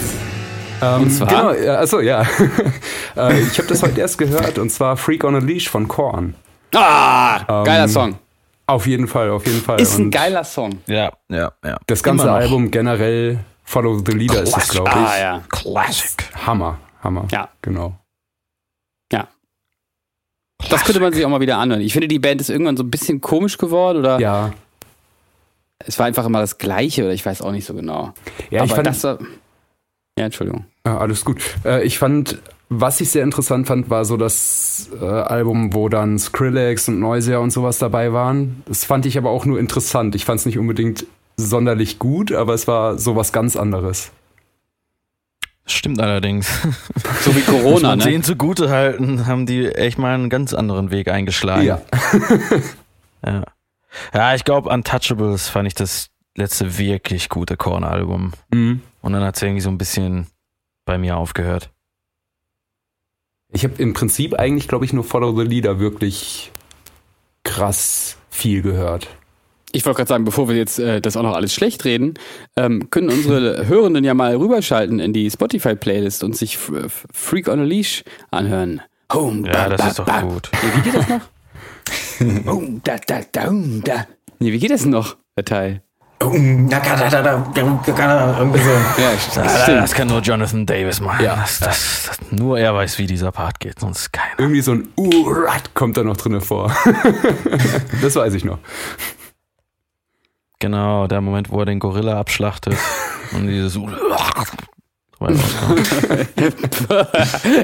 Ähm, Und zwar? Genau, ja, achso, ja. äh, ich habe das heute erst gehört und zwar Freak on a Leash von Korn. Ah, geiler Song. Auf jeden Fall, auf jeden Fall. Ist ein Und geiler Song. Ja, ja, ja. Das ganze. Album generell, Follow the Leader ist es, glaube ich. Ah, ja. Classic. Hammer, Hammer. Ja. Genau. Ja. Das könnte man sich auch mal wieder anhören. Ich finde, die Band ist irgendwann so ein bisschen komisch geworden oder Ja. es war einfach immer das Gleiche oder ich weiß auch nicht so genau. Ja, ich Aber fand, das war. Ja, Entschuldigung. Ja, alles gut. Äh, ich fand, was ich sehr interessant fand, war so das äh, Album, wo dann Skrillex und Noisia und sowas dabei waren. Das fand ich aber auch nur interessant. Ich fand es nicht unbedingt sonderlich gut, aber es war sowas ganz anderes. Stimmt allerdings. So wie Corona, man ne? denen zugute halten, haben die echt mal einen ganz anderen Weg eingeschlagen. Ja. Ja, ja ich glaube, Untouchables fand ich das letzte wirklich gute Korn-Album. Mhm. Und dann hat es irgendwie so ein bisschen bei mir aufgehört. Ich habe im Prinzip eigentlich, glaube ich, nur Follow the Leader wirklich krass viel gehört. Ich wollte gerade sagen, bevor wir jetzt äh, das auch noch alles schlecht reden, ähm, können unsere Hörenden ja mal rüberschalten in die Spotify-Playlist und sich F F Freak on a Leash anhören. Home, Ja, das ist doch gut. Nee, wie geht das noch? Home, da, da, da, da. Nee, wie geht das denn noch, der Teil? Da, da, da, da, da, da, Irgendwie so. Ja, Das, stimmt. das kann nur Jonathan Davis machen. Ja. Das, das, das, nur er weiß, wie dieser Part geht, sonst keiner. Irgendwie so ein Urat kommt da noch drinne vor. das weiß ich noch. Genau, der Moment, wo er den Gorilla abschlachtet und dieses.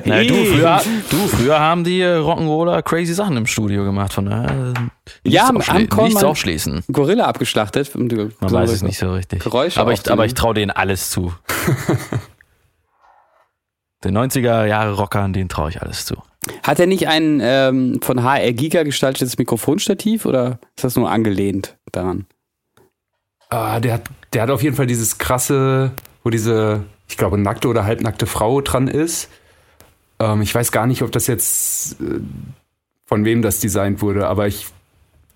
Na, du, früher, du, früher haben die äh, Rock'n'Roller crazy Sachen im Studio gemacht, von daher äh, Ja, haben- aufschli- nichts aufschließen. Gorilla abgeschlachtet. Man so weiß es nicht so richtig. Geräusche aber ich, aber ich traue denen alles zu. Den 90er Jahre Rockern, denen traue ich alles zu. Hat er nicht ein ähm, von HR Giga gestaltetes Mikrofonstativ oder ist das nur angelehnt daran? Ah, der, hat, der hat auf jeden Fall dieses krasse, wo diese, ich glaube, nackte oder halbnackte Frau dran ist. Ähm, ich weiß gar nicht, ob das jetzt äh, von wem das designt wurde, aber ich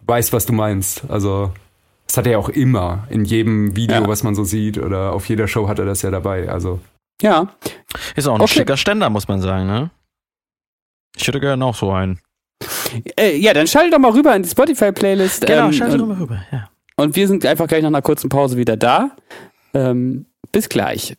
weiß, was du meinst. Also, das hat er ja auch immer in jedem Video, Ja. was man so sieht, oder auf jeder Show hat er das ja dabei. Also, Ja, Ist auch ein Okay. schicker Ständer, muss man sagen, ne? Ich hätte gerne auch so einen. äh, ja, dann schaltet doch mal rüber in die Spotify-Playlist. Genau, ähm, schalt und, rüber rüber, ja. Und wir sind einfach gleich nach einer kurzen Pause wieder da. Ähm, bis gleich.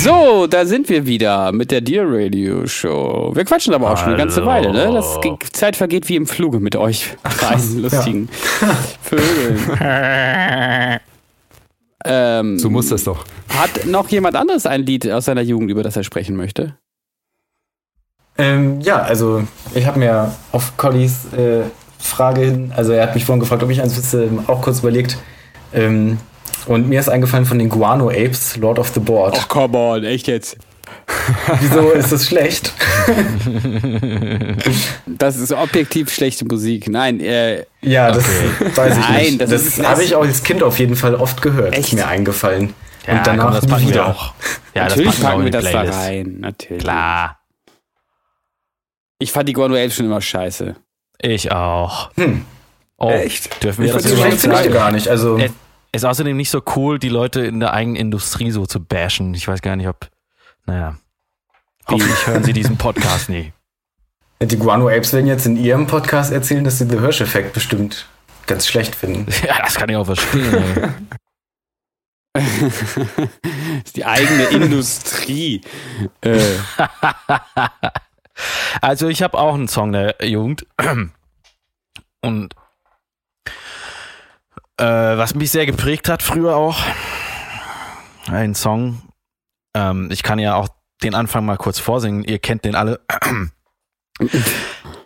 So, da sind wir wieder mit der Dear Radio Show. Wir quatschen aber auch schon eine ganze Hallo. Weile, ne? Das Zeit vergeht wie im Fluge mit euch kleinen, lustigen Vögeln. ähm, so muss das doch. hat noch jemand anderes ein Lied aus seiner Jugend, über das er sprechen möchte? Ähm, ja, also ich habe mir auf Collys äh, Frage hin, also er hat mich vorhin gefragt, ob ich eins wüsste, auch kurz überlegt. Ähm, und mir ist eingefallen von den Guano Apes, Lord of the Board. Ach, come on, echt jetzt? Wieso ist das schlecht? Das ist objektiv schlechte Musik. Nein, äh, Ja, das weiß ich Nein, nicht. das Das, habe ich auch als Kind auf jeden Fall oft gehört. Echt? Ist mir eingefallen. Ja, und danach komm, das wieder. auch. Ja, natürlich das packen wir, packen wir das da rein. Natürlich. Klar, Ich fand die Apes schon immer scheiße. ich auch. Hm. Oh, Echt? Dürfen wir So das schlecht überhaupt finde ich sagen? gar nicht. Also, Äh, Ist außerdem nicht so cool, die Leute in der eigenen Industrie so zu bashen. Ich weiß gar nicht, ob. Naja. Hoffentlich hören sie diesen Podcast nie. Die Guano Apes werden jetzt in ihrem Podcast erzählen, dass sie The Hirsch-Effekt bestimmt ganz schlecht finden. Ja, das kann ich auch verstehen. ist die eigene Industrie. Äh, Also ich habe auch einen Song der Jugend. Und äh, was mich sehr geprägt hat früher auch, ein Song, ähm, ich kann ja auch den Anfang mal kurz vorsingen, ihr kennt den alle.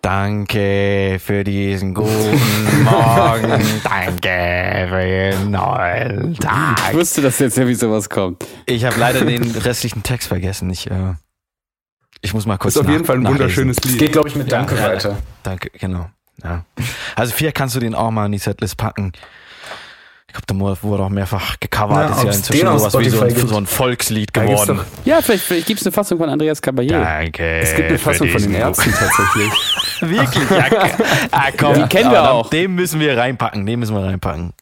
Danke für diesen guten Morgen, danke für den neuen ich Tag. wusste, dass jetzt irgendwie sowas kommt. Ich habe leider den restlichen Text vergessen. Ich, äh, ich muss mal kurz Ist auf jeden Fall ein nachlesen. wunderschönes Es Lied. geht, glaube ich, mit Danke Ja, weiter. Danke, genau. Ja. Also vielleicht kannst du den auch mal in die Setlist packen. Ich glaube, der wurde auch mehrfach gecovert. Ja, ist ja inzwischen sowas wie so ein, gibt. so ein Volkslied Da geworden. doch- Ja, vielleicht, vielleicht gibt es eine Fassung von Andreas Caballé. Danke. Es gibt eine Fassung von den Ärzten tatsächlich. Wirklich? Ja, ah, komm, Die kennen wir aber auch. Den müssen wir reinpacken. Den müssen wir reinpacken.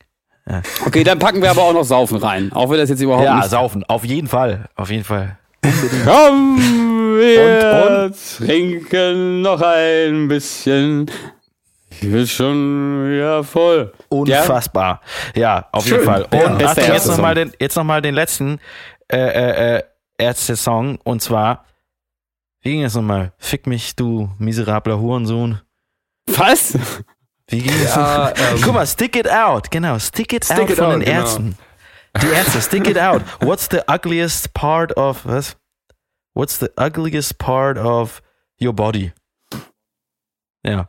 Okay, dann packen wir aber auch noch Saufen rein. Auch wenn das jetzt überhaupt Ja, nicht. saufen. Auf jeden Fall. Auf jeden Fall. Komm, wir trinken noch ein bisschen. Ich bin schon wieder voll. Unfassbar. Ja, auf Schön. jeden Fall. Ja, Und bester Achtung, jetzt nochmal den, jetzt noch mal den letzten äh, äh, äh, Ärzte-Song. Und zwar, wie ging es nochmal? Fick mich, du miserabler Hurensohn. Was? Wie ging es? Ja, ähm, Guck mal, Stick It Out. Genau, Stick It Stick Out It von Out, den genau. Ärzten. Die Ärzte, Stick It Out. What's the ugliest part of, was? What's the ugliest part of your body? Ja.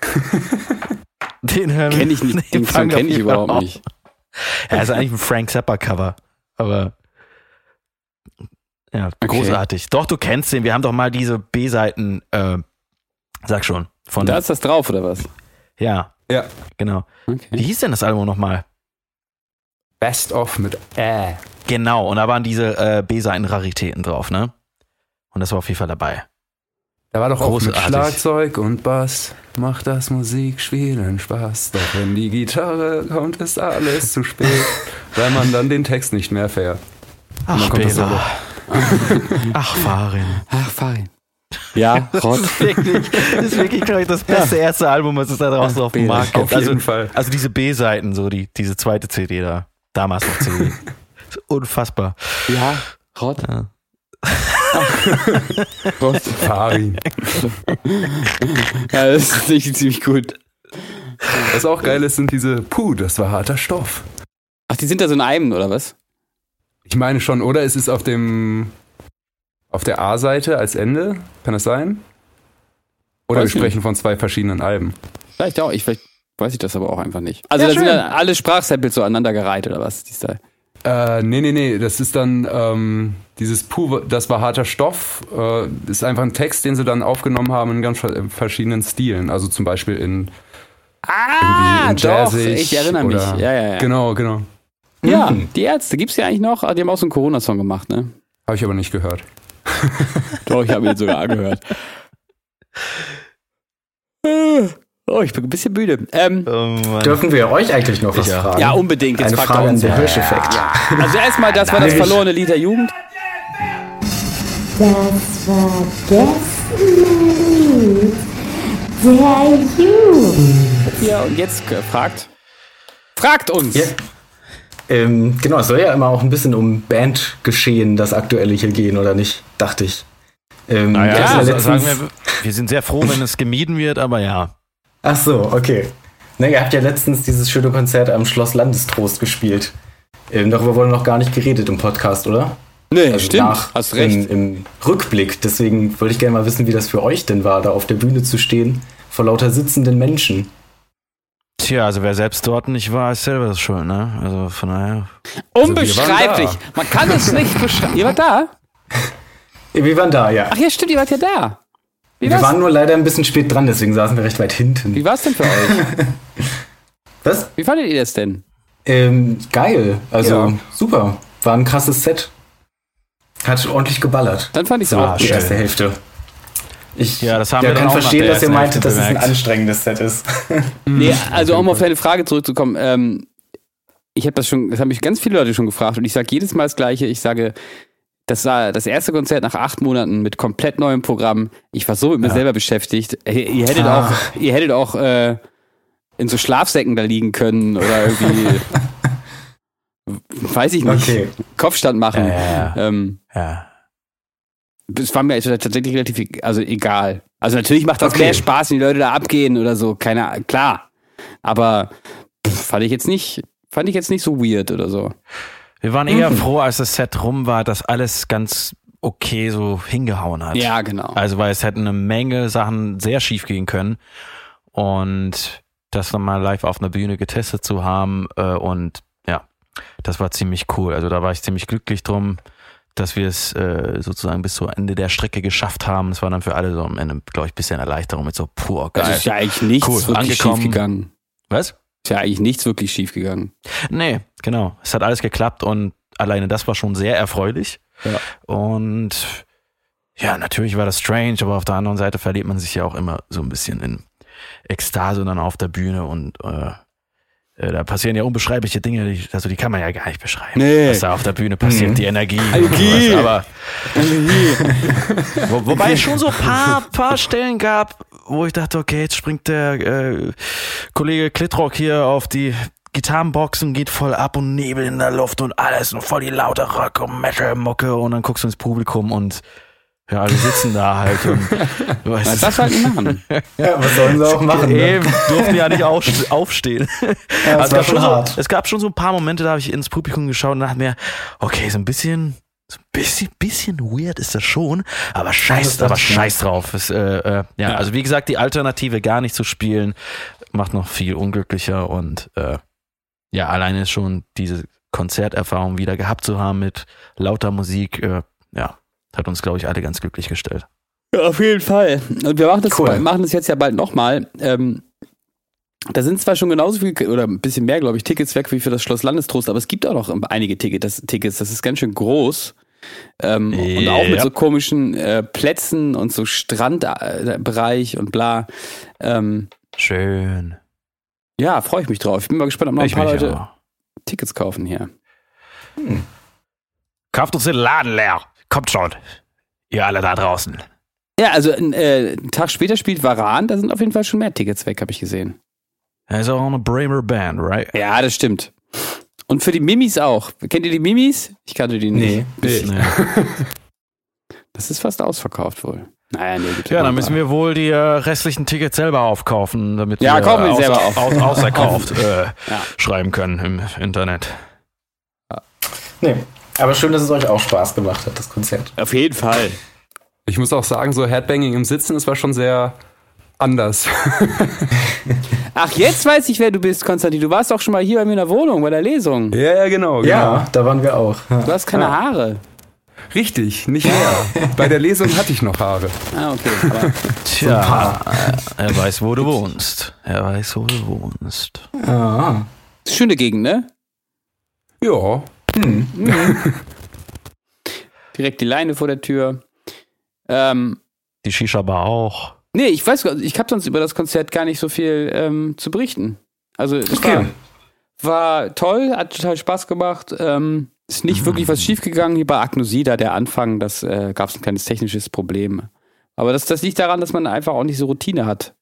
Den hören wir- Kenn ich nicht. Den Song wir kenne ich überhaupt auf. nicht. Ja, ist eigentlich ein Frank Zappa Cover. Aber ja, großartig. Doch, du kennst den. Wir haben doch mal diese B-Seiten, äh, sag schon. Von, Da ist das drauf, oder was? ja, ja. genau. Wie Okay. hieß denn das Album nochmal? Best of mit Äh. Genau, und da waren diese äh, B-Seiten-Raritäten drauf, ne? Und das war auf jeden Fall dabei. Da war doch auch mit. Schlagzeug und Bass. Macht das Musikspielen Spaß. Doch wenn die Gitarre kommt, ist alles zu spät. weil man dann den Text nicht mehr fährt. Ach, das Bela. Ach, Farin. Ach, fein. Ja, Rott. Wirklich, das ist wirklich, glaube ich, das beste erste Album, was es da draußen auf dem Markt gibt. Auf jeden Also, Fall. also diese B-Seiten, so die, diese zweite CD da. Damals noch CD. Das ist unfassbar. Ja, Rott. Ja. Rott. Farin. Ja, das ist tatsächlich ziemlich gut. Was auch geil ist, sind diese Puh, das war harter Stoff. Ach, die sind da so in einem, oder was? Ich meine schon, oder? Es ist auf dem auf der A-Seite als Ende. Kann das sein? Oder Weiß wir nicht. sprechen von zwei verschiedenen Alben. Vielleicht auch. Ich, vielleicht weiß ich das aber auch einfach nicht. Also Ja, da sind schön. dann alle Sprachsamples so aneinandergereiht, oder was? Die Style. Äh, nee, nee, nee, das ist dann ähm, dieses Puh, das war harter Stoff, äh, ist einfach ein Text, den sie dann aufgenommen haben in ganz ver- verschiedenen Stilen. Also zum Beispiel in, Ah, in doch, Jazzig ich erinnere mich. oder- Ja, ja, ja. Genau, genau. Ja, die Ärzte gibt's ja eigentlich noch. Ah, Die haben auch so einen Corona-Song gemacht, ne? Habe ich aber nicht gehört. Doch, ich habe ihn sogar angehört. Oh, ich bin ein bisschen müde. Ähm, Oh. Dürfen wir euch eigentlich noch was Ja. fragen? ja, unbedingt. Jetzt Eine fragt Frage er an uns. den Ja. Hirscheffekt. Also erstmal, das war das verlorene Lied der Jugend. Das vergessene Lied der Jugend. Ja, und jetzt äh, fragt. Fragt uns! Ja. Ähm, genau, es soll ja immer auch ein bisschen um Bandgeschehen, das aktuelle hier gehen, oder nicht? Dachte ich. Ähm, Naja, ja also sagen wir, wir sind sehr froh, wenn es gemieden wird, aber ja. Ach so, okay. Na, ihr habt ja letztens dieses schöne Konzert am Schloss Landestrost gespielt. Ähm, darüber wurde noch gar nicht geredet im Podcast, oder? Nee, Also stimmt. nach- Hast recht. Im, Im Rückblick. Deswegen wollte ich gerne mal wissen, wie das für euch denn war, da auf der Bühne zu stehen, vor lauter sitzenden Menschen. Tja, also wer selbst dort nicht war, ist selber schuld, ne? Also von daher. Unbeschreiblich. wir Man kann es nicht beschreiben. Ihr wart da? Äh, Wir waren da, ja. Ach ja, stimmt, ihr wart ja da. Wie wir war's, waren nur leider ein bisschen spät dran, deswegen saßen wir recht weit hinten. wie war's denn für euch? Was? Wie fandet ihr das denn? Ähm, geil. Also Ja. super. War ein krasses Set. Hat ordentlich geballert. Dann fand ich es So, auch die gut. erste Hälfte. Ich Ja, das haben ja, wir kann verstehen, der dass ihr meintet, dass es ein anstrengendes Set ist. Nee, also um auf deine Frage zurückzukommen, ähm, ich habe das schon, das haben mich ganz viele Leute schon gefragt und ich sage jedes Mal das Gleiche. Ich sage, das war das erste Konzert nach acht Monaten mit komplett neuem Programm. Ich war so mit mir selber beschäftigt. Ihr, ihr hättet Ah. auch, ihr hättet auch äh, in so Schlafsäcken da liegen können oder irgendwie, weiß ich nicht, Okay. Kopfstand machen. Ja, ja. Ähm, Ja. es war mir also tatsächlich relativ e- also egal. Also natürlich macht das Okay. mehr Spaß, wenn die Leute da abgehen oder so, keine Ahnung, klar. Aber pff, fand ich jetzt nicht, fand ich jetzt nicht so weird oder so. Wir waren eher froh, als das Set rum war, dass alles ganz okay so hingehauen hat. Ja, genau. Also weil es hätten eine Menge Sachen sehr schief gehen können und das nochmal live auf einer Bühne getestet zu haben äh, und das war ziemlich cool. Also da war ich ziemlich glücklich drum, dass wir es äh, sozusagen bis zum Ende der Strecke geschafft haben. Es war dann für alle so am Ende, glaube ich, ein bisschen Erleichterung mit so pur Also geil. ist ja eigentlich nichts Cool, wirklich angekommen. schief gegangen. Was? Ist ja eigentlich nichts wirklich schief gegangen. Nee, genau. Es hat alles geklappt und alleine das war schon sehr erfreulich. Ja. Und ja, natürlich war das strange, aber auf der anderen Seite verliert man sich ja auch immer so ein bisschen in Ekstase dann auf der Bühne und äh, da passieren ja unbeschreibliche Dinge, die, also die kann man ja gar nicht beschreiben. Nee. Was da auf der Bühne passiert, Mhm. die Energie. Energie. sowas, aber wo, wobei es schon so ein paar, paar Stellen gab, wo ich dachte, okay, jetzt springt der äh, Kollege Klittrock hier auf die Gitarrenbox und geht voll ab und Nebel in der Luft und alles und voll die laute Rock und Metal-Mucke und dann guckst du ins Publikum und ja, alle sitzen da halt und weißt, Was das halt machen. Ja, was sollen sie auch machen? Ne? Eben, durften ja nicht aufst- aufstehen. Ja, Also es, war gab so, es gab schon so ein paar Momente, da habe ich ins Publikum geschaut und dachte mir, okay, so ein bisschen, so ein bisschen, bisschen weird ist das schon, aber scheiß, das aber scheiß drauf. Es, äh, äh, ja, Ja. also wie gesagt, die Alternative gar nicht zu spielen, macht noch viel unglücklicher und äh, ja, alleine schon diese Konzerterfahrung wieder gehabt zu haben mit lauter Musik, äh, ja, hat uns, glaube ich, alle ganz glücklich gestellt. Ja, auf jeden Fall. Und wir machen das, Cool. machen das jetzt ja bald nochmal. Ähm, da sind zwar schon genauso viel oder ein bisschen mehr, glaube ich, Tickets weg wie für das Schloss Landestrost, aber es gibt auch noch einige Ticket, das, Tickets. Das ist ganz schön groß. Ähm, Und auch mit Ja. so komischen äh, Plätzen und so Strandbereich und bla. Ähm, Schön. ja, freue ich mich drauf. Ich bin mal gespannt, ob noch ein Ich paar Leute auch. Tickets kaufen hier. Kauft uns den Laden leer. Kommt schon. Ihr alle da draußen. Ja, also äh, einen Tag später spielt Varan, da sind auf jeden Fall schon mehr Tickets weg, habe ich gesehen. Er ist auch eine Bremer Band, right? Ja, das stimmt. Und für die Mimis auch. Kennt ihr die Mimis? Ich kannte die nicht. Nee. Nee. Das ist fast ausverkauft wohl. Naja, nee, gut. Ja, dann müssen wir wohl die äh, restlichen Tickets selber aufkaufen, damit Ja, wir kaufen wir selber auf. Aus, außerkauft äh, Ja. schreiben können im Internet. Nee. Aber schön, dass es euch auch Spaß gemacht hat, das Konzert. Auf jeden Fall. Ich muss auch sagen, so Headbanging im Sitzen, das war schon sehr anders. Ach, jetzt weiß ich, wer du bist, Konstantin. Du warst auch schon mal hier bei mir in der Wohnung, bei der Lesung. ja, ja, genau. Ja, da waren wir auch. Ja. Du hast keine Haare. Richtig, nicht mehr. Bei der Lesung hatte ich noch Haare. Ah, okay. Aber Tja, er weiß, wo du wohnst. Er weiß, wo du wohnst. Ah. schöne Gegend, ne? Ja. Direkt die Leine vor der Tür. Ähm, Die Shisha-Bar auch. nee, ich weiß, ich habe sonst über das Konzert gar nicht so viel ähm, zu berichten. Also, es Okay. war, war toll, hat total Spaß gemacht. Ähm, ist nicht wirklich was schiefgegangen. Hier bei Agnosida, der Anfang, das äh, gab es ein kleines technisches Problem. Aber das, das liegt daran, dass man einfach auch nicht so Routine hat.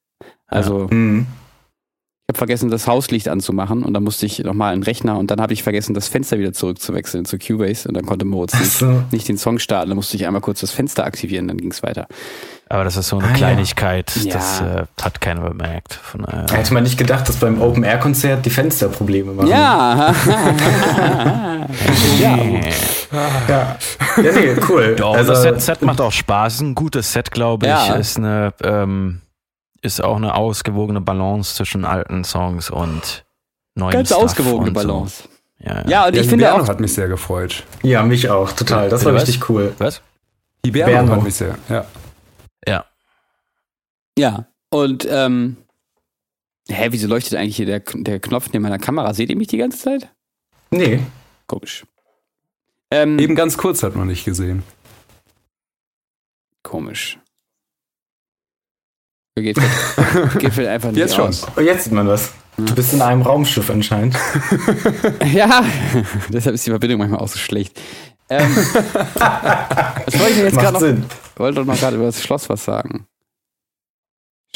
Also, Mhm. Ich habe vergessen, das Hauslicht anzumachen und dann musste ich nochmal einen Rechner und dann habe ich vergessen, das Fenster wieder zurückzuwechseln zu Cubase und dann konnte Moritz Ach nicht, so. nicht den Song starten. Dann musste ich einmal kurz das Fenster aktivieren, dann ging es weiter. Aber das ist so eine Ah. Kleinigkeit, Ja. das äh, hat keiner bemerkt. Von, äh, Da hätte man nicht gedacht, dass beim Open-Air-Konzert die Fenster Probleme machen. Ja, ja. Ja, ja nee, cool. Doch, also, das Set, Set macht auch Spaß. Ist ein gutes Set, glaube ich. Ja. Ist eine, ähm, ist auch eine ausgewogene Balance zwischen alten Songs und neuen ganz Stuff ausgewogene und so. Balance. Ja, ja. Ja, und Ja, ich finde Hiberno auch, hat mich sehr gefreut. Ja, mich auch, total. Das war was? richtig cool. Was? Hiberno Hiberno. hat mich sehr, ja. Ja. ja, und ähm, hä, wieso leuchtet eigentlich hier der, der Knopf neben meiner Kamera? Seht ihr mich die ganze Zeit? Nee. Komisch. Ähm, Eben ganz kurz hat man nicht gesehen. Komisch. Geht, vielleicht einfach nicht Jetzt schon. aus. Oh, jetzt sieht man was. Du bist in einem Raumschiff anscheinend. Ja, deshalb ist die Verbindung manchmal auch so schlecht. Ähm, was wollte ich denn jetzt Macht gerade noch? Sinn. Ich wollte doch noch gerade über das Schloss was sagen.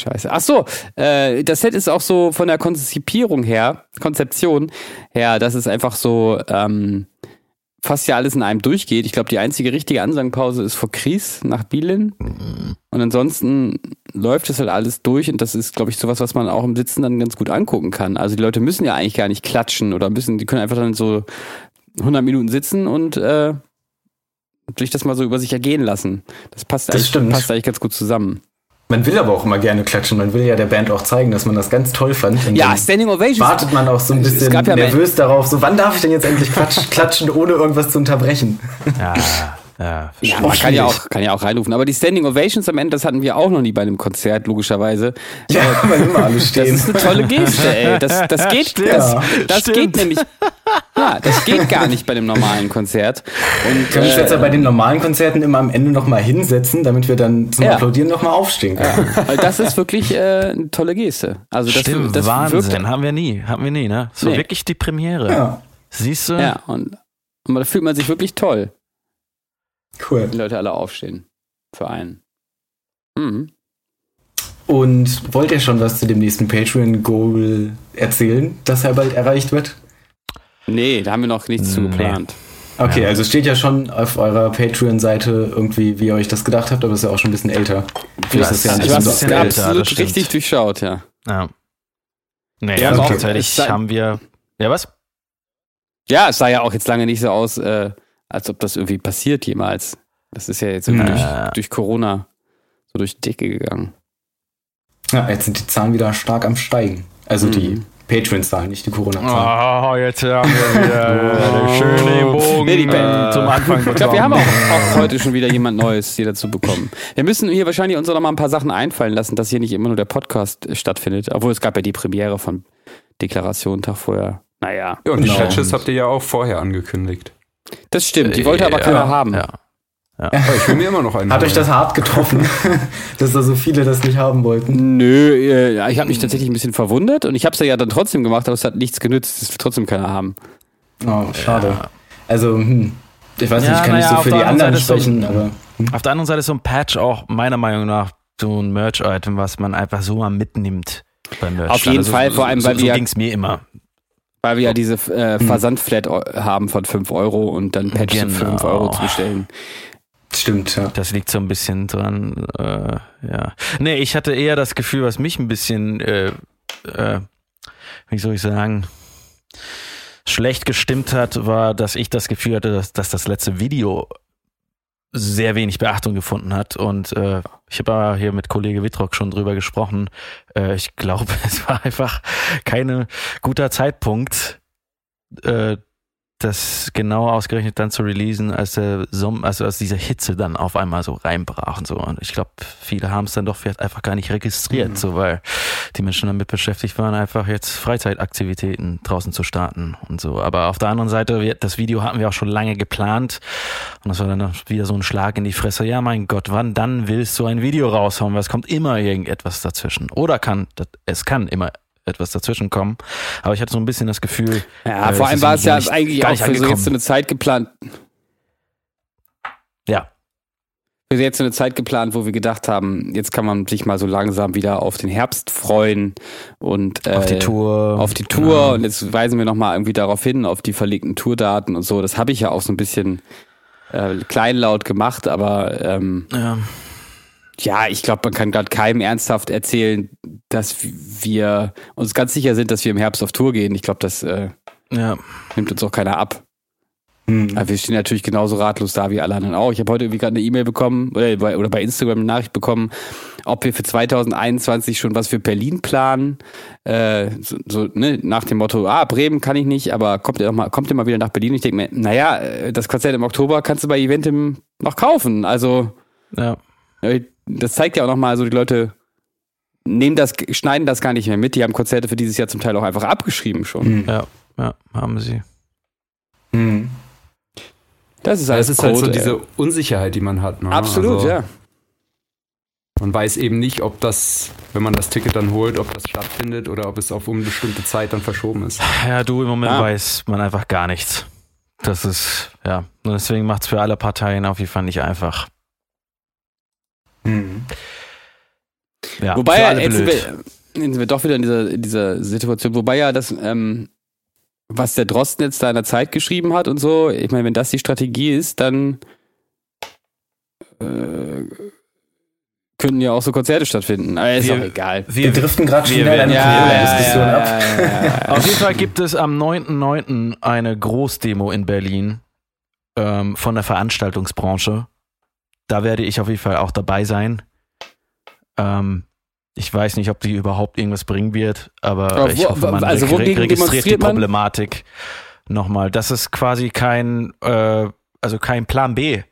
Scheiße. Ach so, äh, das Set ist auch so von der Konzipierung her, Konzeption her, dass es einfach so ähm, fast ja alles in einem durchgeht. Ich glaube, die einzige richtige Ansangpause ist vor Kries nach Bielin. Und ansonsten läuft es halt alles durch und das ist, glaube ich, sowas, was man auch im Sitzen dann ganz gut angucken kann. Also die Leute müssen ja eigentlich gar nicht klatschen oder müssen, die können einfach dann so 100 Minuten sitzen und äh, sich das mal so über sich ergehen lassen. Das passt, Das eigentlich, stimmt. passt eigentlich ganz gut zusammen. Man will aber auch immer gerne klatschen. Man will ja der Band auch zeigen, dass man das ganz toll fand. Und Ja, Standing Ovations. wartet man auch so ein bisschen ja nervös darauf, so wann darf ich denn jetzt endlich klatsch, klatschen, ohne irgendwas zu unterbrechen? Ja, ja. Ja, man kann ja, auch, kann ja auch reinrufen. Aber die Standing Ovations am Ende, das hatten wir auch noch nie bei einem Konzert, logischerweise. Ja, weil immer alle Das stehen. ist eine tolle Geste, ey. Das, das geht, Stimmt. das, das Stimmt. geht nämlich, ja, das geht gar nicht bei dem normalen Konzert. Und, Können wir uns jetzt ja äh, bei den normalen Konzerten immer am Ende nochmal hinsetzen, damit wir dann zum Ja. Applaudieren nochmal aufstehen können. äh, das ist wirklich äh, eine tolle Geste. Also das, Stimmt, das Wahnsinn. wirkt, Haben wir nie. Haben wir nie, ne? So Nee. wirklich die Premiere. Ja, Siehst du? ja, und, und da fühlt man sich wirklich toll, cool. die Leute alle aufstehen. Für einen. Mhm. Und wollt ihr schon was zu dem nächsten Patreon-Goal erzählen, das ja bald erreicht wird? Nee, da haben wir noch nichts zu Nee. geplant. Okay, Ja. also steht ja schon auf eurer Patreon-Seite irgendwie, wie ihr euch das gedacht habt, aber ist ja auch schon ein bisschen älter. Du Ja, hast es ja ist ein bisschen es aktuell. älter, das absolut stimmt. richtig durchschaut, ja. Ja. Nee, Ja, also tatsächlich haben wir. Ja, was? Ja, es sah ja auch jetzt lange nicht so aus, äh, als ob das irgendwie passiert jemals. Das ist ja jetzt irgendwie durch, durch Corona so durch die Decke gegangen. Ja, jetzt sind die Zahlen wieder stark am Steigen. Also die Mhm. Patreon-Zahlen, nicht die Corona-Zahlen. Oh, jetzt haben wir wieder den schönen Bogen Nee, die- äh, zum Anfang Ich glaube, wir haben auch, auch heute schon wieder jemand Neues hier dazu bekommen. Wir müssen hier wahrscheinlich uns auch noch mal ein paar Sachen einfallen lassen, dass hier nicht immer nur der Podcast äh, stattfindet. Obwohl es gab ja die Premiere von Deklaration Tag vorher. Naja, Ja, und die Genau. Chatches habt ihr ja auch vorher angekündigt. Das stimmt. Die wollte aber Ja, keiner haben. Ja. Aber ich will mir immer noch einen. Hat euch das hart getroffen, dass da so viele das nicht haben wollten? Nö, äh, ich habe mich tatsächlich ein bisschen verwundert und ich habe es ja dann trotzdem gemacht, aber es hat nichts genützt. Es will trotzdem keiner haben. Oh, schade. Also, hm, ich weiß Ja, nicht, ich kann naja, nicht so auf für der die anderen Seite ist so- sprechen, aber Auf der anderen Seite ist so ein Patch auch meiner Meinung nach so ein Merch-Item, was man einfach so mal mitnimmt beim Merch. Auf jeden Fall, vor allem, so, weil so wir ja- ging's mir immer. Weil wir ja diese äh, Versandflat eu- haben von 5 Euro und dann Patch für Genau. 5 Euro zu bestellen. stimmt, ja. Das liegt so ein bisschen dran, äh, ja. Nee, ich hatte eher das Gefühl, was mich ein bisschen, äh, äh, wie soll ich sagen, schlecht gestimmt hat, war, dass ich das Gefühl hatte, dass, dass das letzte Video sehr wenig Beachtung gefunden hat. Und äh, ich habe hier mit Kollege Wittrock schon drüber gesprochen. Äh, ich glaube, es war einfach kein guter Zeitpunkt, äh, das genau ausgerechnet dann zu releasen, als der Som also als diese Hitze dann auf einmal so reinbrach und so. Und ich glaube, viele haben es dann doch vielleicht einfach gar nicht registriert, Mhm. so weil die Menschen damit beschäftigt waren, einfach jetzt Freizeitaktivitäten draußen zu starten und so. Aber auf der anderen Seite, wir, das Video hatten wir auch schon lange geplant und das war dann wieder so ein Schlag in die Fresse. Ja, mein Gott, wann dann willst du ein Video raushauen? Weil es kommt immer irgendetwas dazwischen. Oder kann, das- es kann immer etwas dazwischen kommen. Aber ich hatte so ein bisschen das Gefühl, Ja, äh, vor allem war es ja eigentlich auch für so jetzt so eine Zeit geplant, ja, für jetzt so eine Zeit geplant, wo wir gedacht haben, jetzt kann man sich mal so langsam wieder auf den Herbst freuen und äh, auf die Tour. auf die Tour Genau. und jetzt weisen wir nochmal irgendwie darauf hin, auf die verlegten Tourdaten und so. Das habe ich ja auch so ein bisschen äh, kleinlaut gemacht, aber ähm, Ja. Ja, ich glaube, man kann gerade keinem ernsthaft erzählen, dass wir uns ganz sicher sind, dass wir im Herbst auf Tour gehen. Ich glaube, das äh, Ja, nimmt uns auch keiner ab. Hm. Aber wir stehen natürlich genauso ratlos da wie alle anderen auch. Ich habe heute irgendwie gerade eine E-Mail bekommen oder bei, oder bei Instagram eine Nachricht bekommen, ob wir für 2021 schon was für Berlin planen. Äh, so, so ne, nach dem Motto, ah, Bremen kann ich nicht, aber kommt ihr, doch mal, kommt ihr mal wieder nach Berlin? Ich denke mir, naja, äh, das Konzert im Oktober kannst du bei Eventim noch kaufen. Also ja. Das zeigt ja auch nochmal, so die Leute nehmen das, schneiden das gar nicht mehr mit. Die haben Konzerte für dieses Jahr zum Teil auch einfach abgeschrieben schon. Hm. Ja, ja, haben sie. Hm. Das ist alles es ist halt so Code, diese ey. Unsicherheit, die man hat. Ne? Absolut, Also, ja. Man weiß eben nicht, ob das, wenn man das Ticket dann holt, ob das stattfindet oder ob es auf unbestimmte Zeit dann verschoben ist. Ja, du, im Moment Ah. weiß man einfach gar nichts. Das ist, ja, und deswegen macht es für alle Parteien auf jeden Fall nicht einfach. Mhm. Ja, Wobei ja, jetzt sind, wir, jetzt sind wir doch wieder in dieser, in dieser Situation, wobei ja das, ähm, was der Drosten jetzt da in der Zeit geschrieben hat und so, ich meine, wenn das die Strategie ist, dann äh, könnten ja auch so Konzerte stattfinden. Aber ist Wir- auch egal. Wir driften gerade schon wir wieder in eine Ja, Corona-Diskussion ja, ab. ja, ja, ja. Auf jeden Fall gibt es am 9.9. eine Großdemo in Berlin ähm, von der Veranstaltungsbranche. Da werde ich auf jeden Fall auch dabei sein. Ähm, ich weiß nicht, ob die überhaupt irgendwas bringen wird, aber Aber ich wo- hoffe, man also reg- registriert die man? Problematik nochmal. Dass es quasi kein, äh, also kein Plan B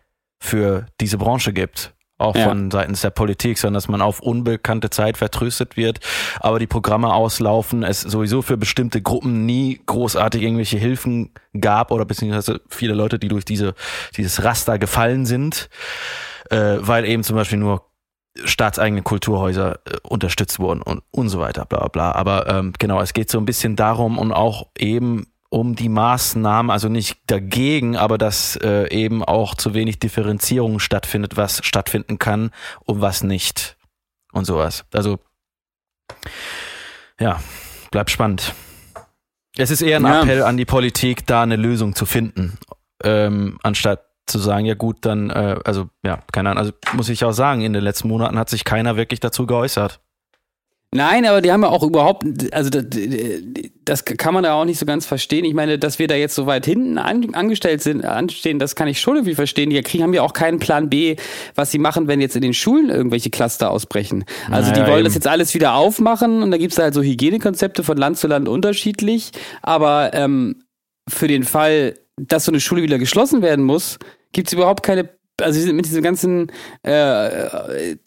für diese Branche gibt. Auch Ja. von seitens der Politik, sondern dass man auf unbekannte Zeit vertröstet wird, aber die Programme auslaufen, es sowieso für bestimmte Gruppen nie großartig irgendwelche Hilfen gab oder beziehungsweise viele Leute, die durch diese, dieses Raster gefallen sind, äh, weil eben zum Beispiel nur staatseigene Kulturhäuser äh, unterstützt wurden und, und so weiter, bla bla bla. Aber ähm, genau, es geht so ein bisschen darum und auch eben um die Maßnahmen, also nicht dagegen, aber dass äh, eben auch zu wenig Differenzierung stattfindet, was stattfinden kann und was nicht. Und sowas. Also, ja, bleibt spannend. Es ist eher ein Ja. Appell an die Politik, da eine Lösung zu finden, ähm, anstatt zu sagen, ja gut, dann, äh, also ja, keine Ahnung, also muss ich auch sagen, in den letzten Monaten hat sich keiner wirklich dazu geäußert. Nein, aber die haben ja auch überhaupt, also das, das kann man da auch nicht so ganz verstehen. Ich meine, dass wir da jetzt so weit hinten an, angestellt sind, anstehen, das kann ich schon irgendwie verstehen. Die kriegen, haben ja auch keinen Plan B, was sie machen, wenn jetzt in den Schulen irgendwelche Cluster ausbrechen. Also die Naja, wollen eben. das jetzt alles wieder aufmachen und da gibt's halt so Hygienekonzepte von Land zu Land unterschiedlich. Aber ähm, für den Fall, dass so eine Schule wieder geschlossen werden muss, gibt's überhaupt keine also sie sind mit diesem ganzen äh,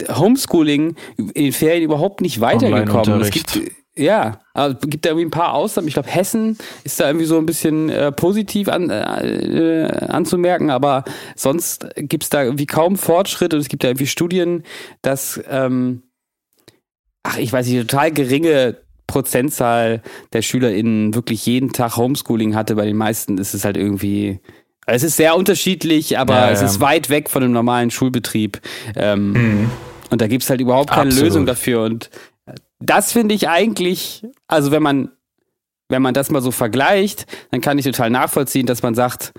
Homeschooling in den Ferien überhaupt nicht weitergekommen. Es gibt, ja, aber es gibt da irgendwie ein paar Ausnahmen. Ich glaube, Hessen ist da irgendwie so ein bisschen äh, positiv an, äh, anzumerken, aber sonst gibt's da irgendwie kaum Fortschritt und es gibt da irgendwie Studien, dass, ähm, ach, ich weiß nicht, total geringe Prozentzahl der SchülerInnen wirklich jeden Tag Homeschooling hatte. Bei den meisten ist es halt irgendwie, es ist sehr unterschiedlich, aber Ja, es ja. ist weit weg von einem normalen Schulbetrieb. Ähm, Mhm. und da gibt's halt überhaupt keine Absolut. Lösung dafür. Und das finde ich eigentlich, also wenn man, wenn man das mal so vergleicht, dann kann ich total nachvollziehen, dass man sagt,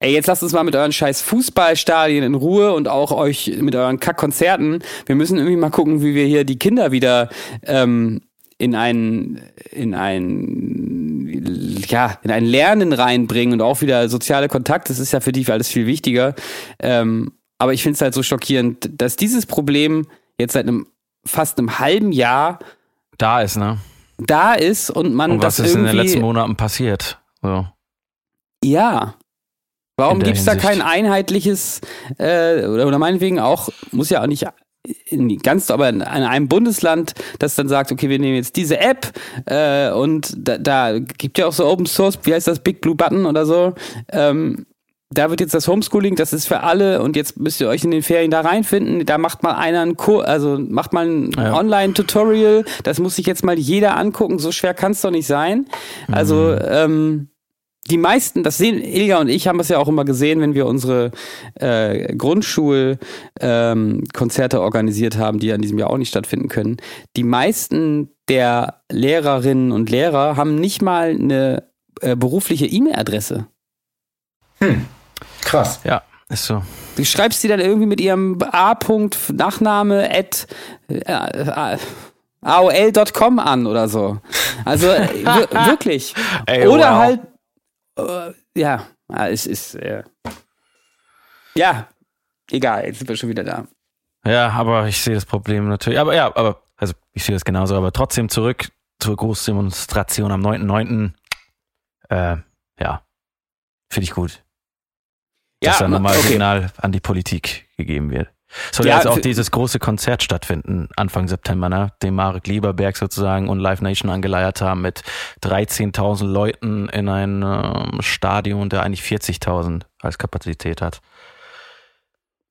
ey, jetzt lasst uns mal mit euren scheiß Fußballstadien in Ruhe und auch euch mit euren Kackkonzerten. Wir müssen irgendwie mal gucken, wie wir hier die Kinder wieder ähm, in ein, in ein, ja, in ein Lernen reinbringen und auch wieder soziale Kontakte. Das ist ja für die alles viel wichtiger. Ähm, aber ich finde es halt so schockierend, dass dieses Problem jetzt seit einem fast einem halben Jahr Da ist, ne? da ist und man Und was das ist in den letzten Monaten passiert? So. ja. Warum der gibt's da kein einheitliches, äh, oder, oder meinetwegen auch, muss ja auch nicht in ganz, aber in einem Bundesland, das dann sagt, okay, wir nehmen jetzt diese App äh, und da, da gibt ja auch so Open Source, wie heißt das, Big Blue Button oder so. Ähm, da wird jetzt das Homeschooling, das ist für alle und jetzt müsst ihr euch in den Ferien da reinfinden. Da macht mal einer ein Kur also macht mal ein Ja. Online-Tutorial. Das muss sich jetzt mal jeder angucken. So schwer kann es doch nicht sein. Also ähm, die meisten, das sehen Ilja und ich haben es ja auch immer gesehen, wenn wir unsere äh, Grundschulkonzerte ähm, organisiert haben, die ja in diesem Jahr auch nicht stattfinden können. Die meisten der Lehrerinnen und Lehrer haben nicht mal eine äh, berufliche E-Mail-Adresse. Krass. Ja, ist so. Du schreibst sie dann irgendwie mit ihrem A-Punkt Nachname at äh, äh, AOL.com an oder so. Also äh, wir- wirklich. Ey, oder wow. halt äh, ja, ah, es ist äh, ja egal. Jetzt sind wir schon wieder da. Ja, aber ich sehe das Problem natürlich. Aber ja, aber, also ich sehe das genauso, aber trotzdem zurück zur Großdemonstration am 9.9. Äh, ja, finde ich gut. Ja, dass da nochmal okay. Signal an die Politik gegeben wird. Soll Ja, jetzt auch dieses große Konzert stattfinden, Anfang September, ne? Den Marek Lieberberg sozusagen und Live Nation angeleiert haben mit 13.000 Leuten in einem Stadion, der eigentlich 40.000 als Kapazität hat.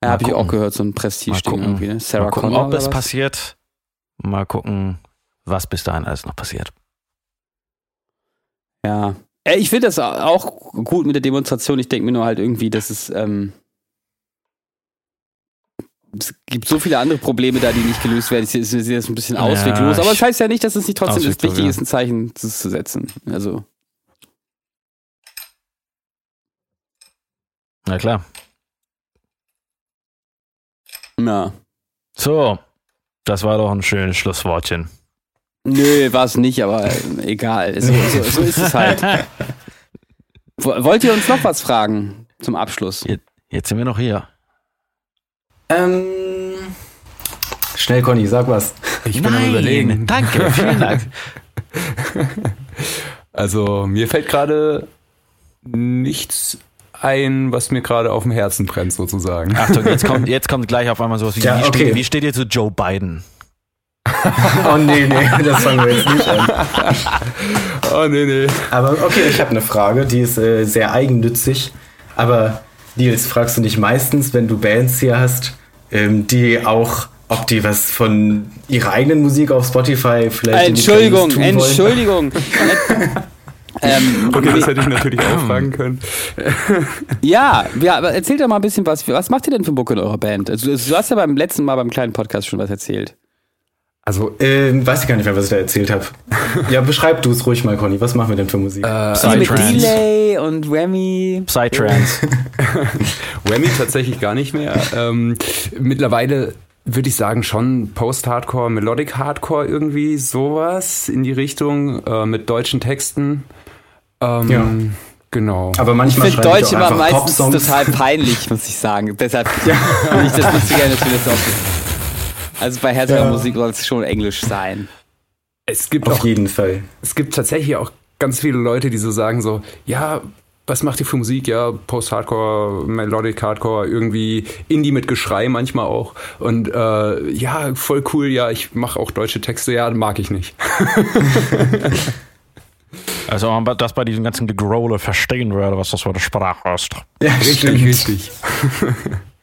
Ja, habe ich auch gehört, so ein Prestige-Ding irgendwie. Ne? Sarah mal gucken Connor ob es was? passiert. Mal gucken, was bis dahin alles noch passiert. Ja, Ich finde das auch gut mit der Demonstration. Ich denke mir nur halt irgendwie, dass es, ähm, es gibt so viele andere Probleme da, die nicht gelöst werden. Ich sehe das ein bisschen Ja, ausweglos. Aber es heißt ja nicht, dass es nicht trotzdem das Ausweglos, wichtig ja. ist, ein Zeichen zu zu setzen. Also, Na klar. na. So, das war doch ein schönes Schlusswortchen. Nö, war es nicht, aber äh, egal. So, so, so ist es halt. Wo- Wollt ihr uns noch was fragen zum Abschluss? Jetzt, jetzt sind wir noch hier. Ähm, schnell, Conny, sag was. Ich bin am überlegen. Danke, vielen Dank. Also mir fällt gerade nichts ein, was mir gerade auf dem Herzen brennt, sozusagen. Achtung, jetzt kommt, jetzt kommt gleich auf einmal sowas wie, Ja, wie, okay. steht, wie steht ihr zu Joe Biden? Oh nee, nee, das fangen wir jetzt nicht an. Oh, nee, nee. Aber okay, ich habe eine Frage, die ist äh, sehr eigennützig. Aber Nils, fragst du nicht meistens, wenn du Bands hier hast, ähm, die auch, ob die was von ihrer eigenen Musik auf Spotify vielleicht in die Entschuldigung, Playlist tun wollen? Entschuldigung. ähm, Okay, das hätte ich natürlich auch fragen können. ja, ja, aber erzählt doch mal ein bisschen was. Was macht ihr denn für Mucke in eurer Band? Also, du hast ja beim letzten Mal beim kleinen Podcast schon was erzählt. Also Ähm, weiß ich gar nicht mehr, was ich da erzählt habe. Ja, beschreib du es ruhig mal, Conny. Was machen wir denn für Musik? Also mit Psytrance. Delay und Remy. Psytrance. Whammy tatsächlich gar nicht mehr. Ähm, mittlerweile würde ich sagen schon Post-Hardcore, Melodic Hardcore irgendwie sowas in die Richtung äh, mit deutschen Texten. Ähm, Ja. Genau. Aber Ich manchmal finde ich Deutsch auch immer meistens total peinlich, muss ich sagen. Deshalb finde ich das nicht so gerne, dass wir das auch. Also bei härterer Ja. Musik soll es schon Englisch sein. es gibt Auf auch jeden Fall. es gibt tatsächlich auch ganz viele Leute, die so sagen so, ja, was macht ihr für Musik? Ja, Post-Hardcore, Melodic Hardcore, irgendwie Indie mit Geschrei manchmal auch. Und äh, ja, voll cool, ja, ich mache auch deutsche Texte, ja, mag ich nicht. Also, ob man das bei diesem ganzen Gegrole verstehen würde, was das für eine Sprache ist. Ja, stimmt. richtig.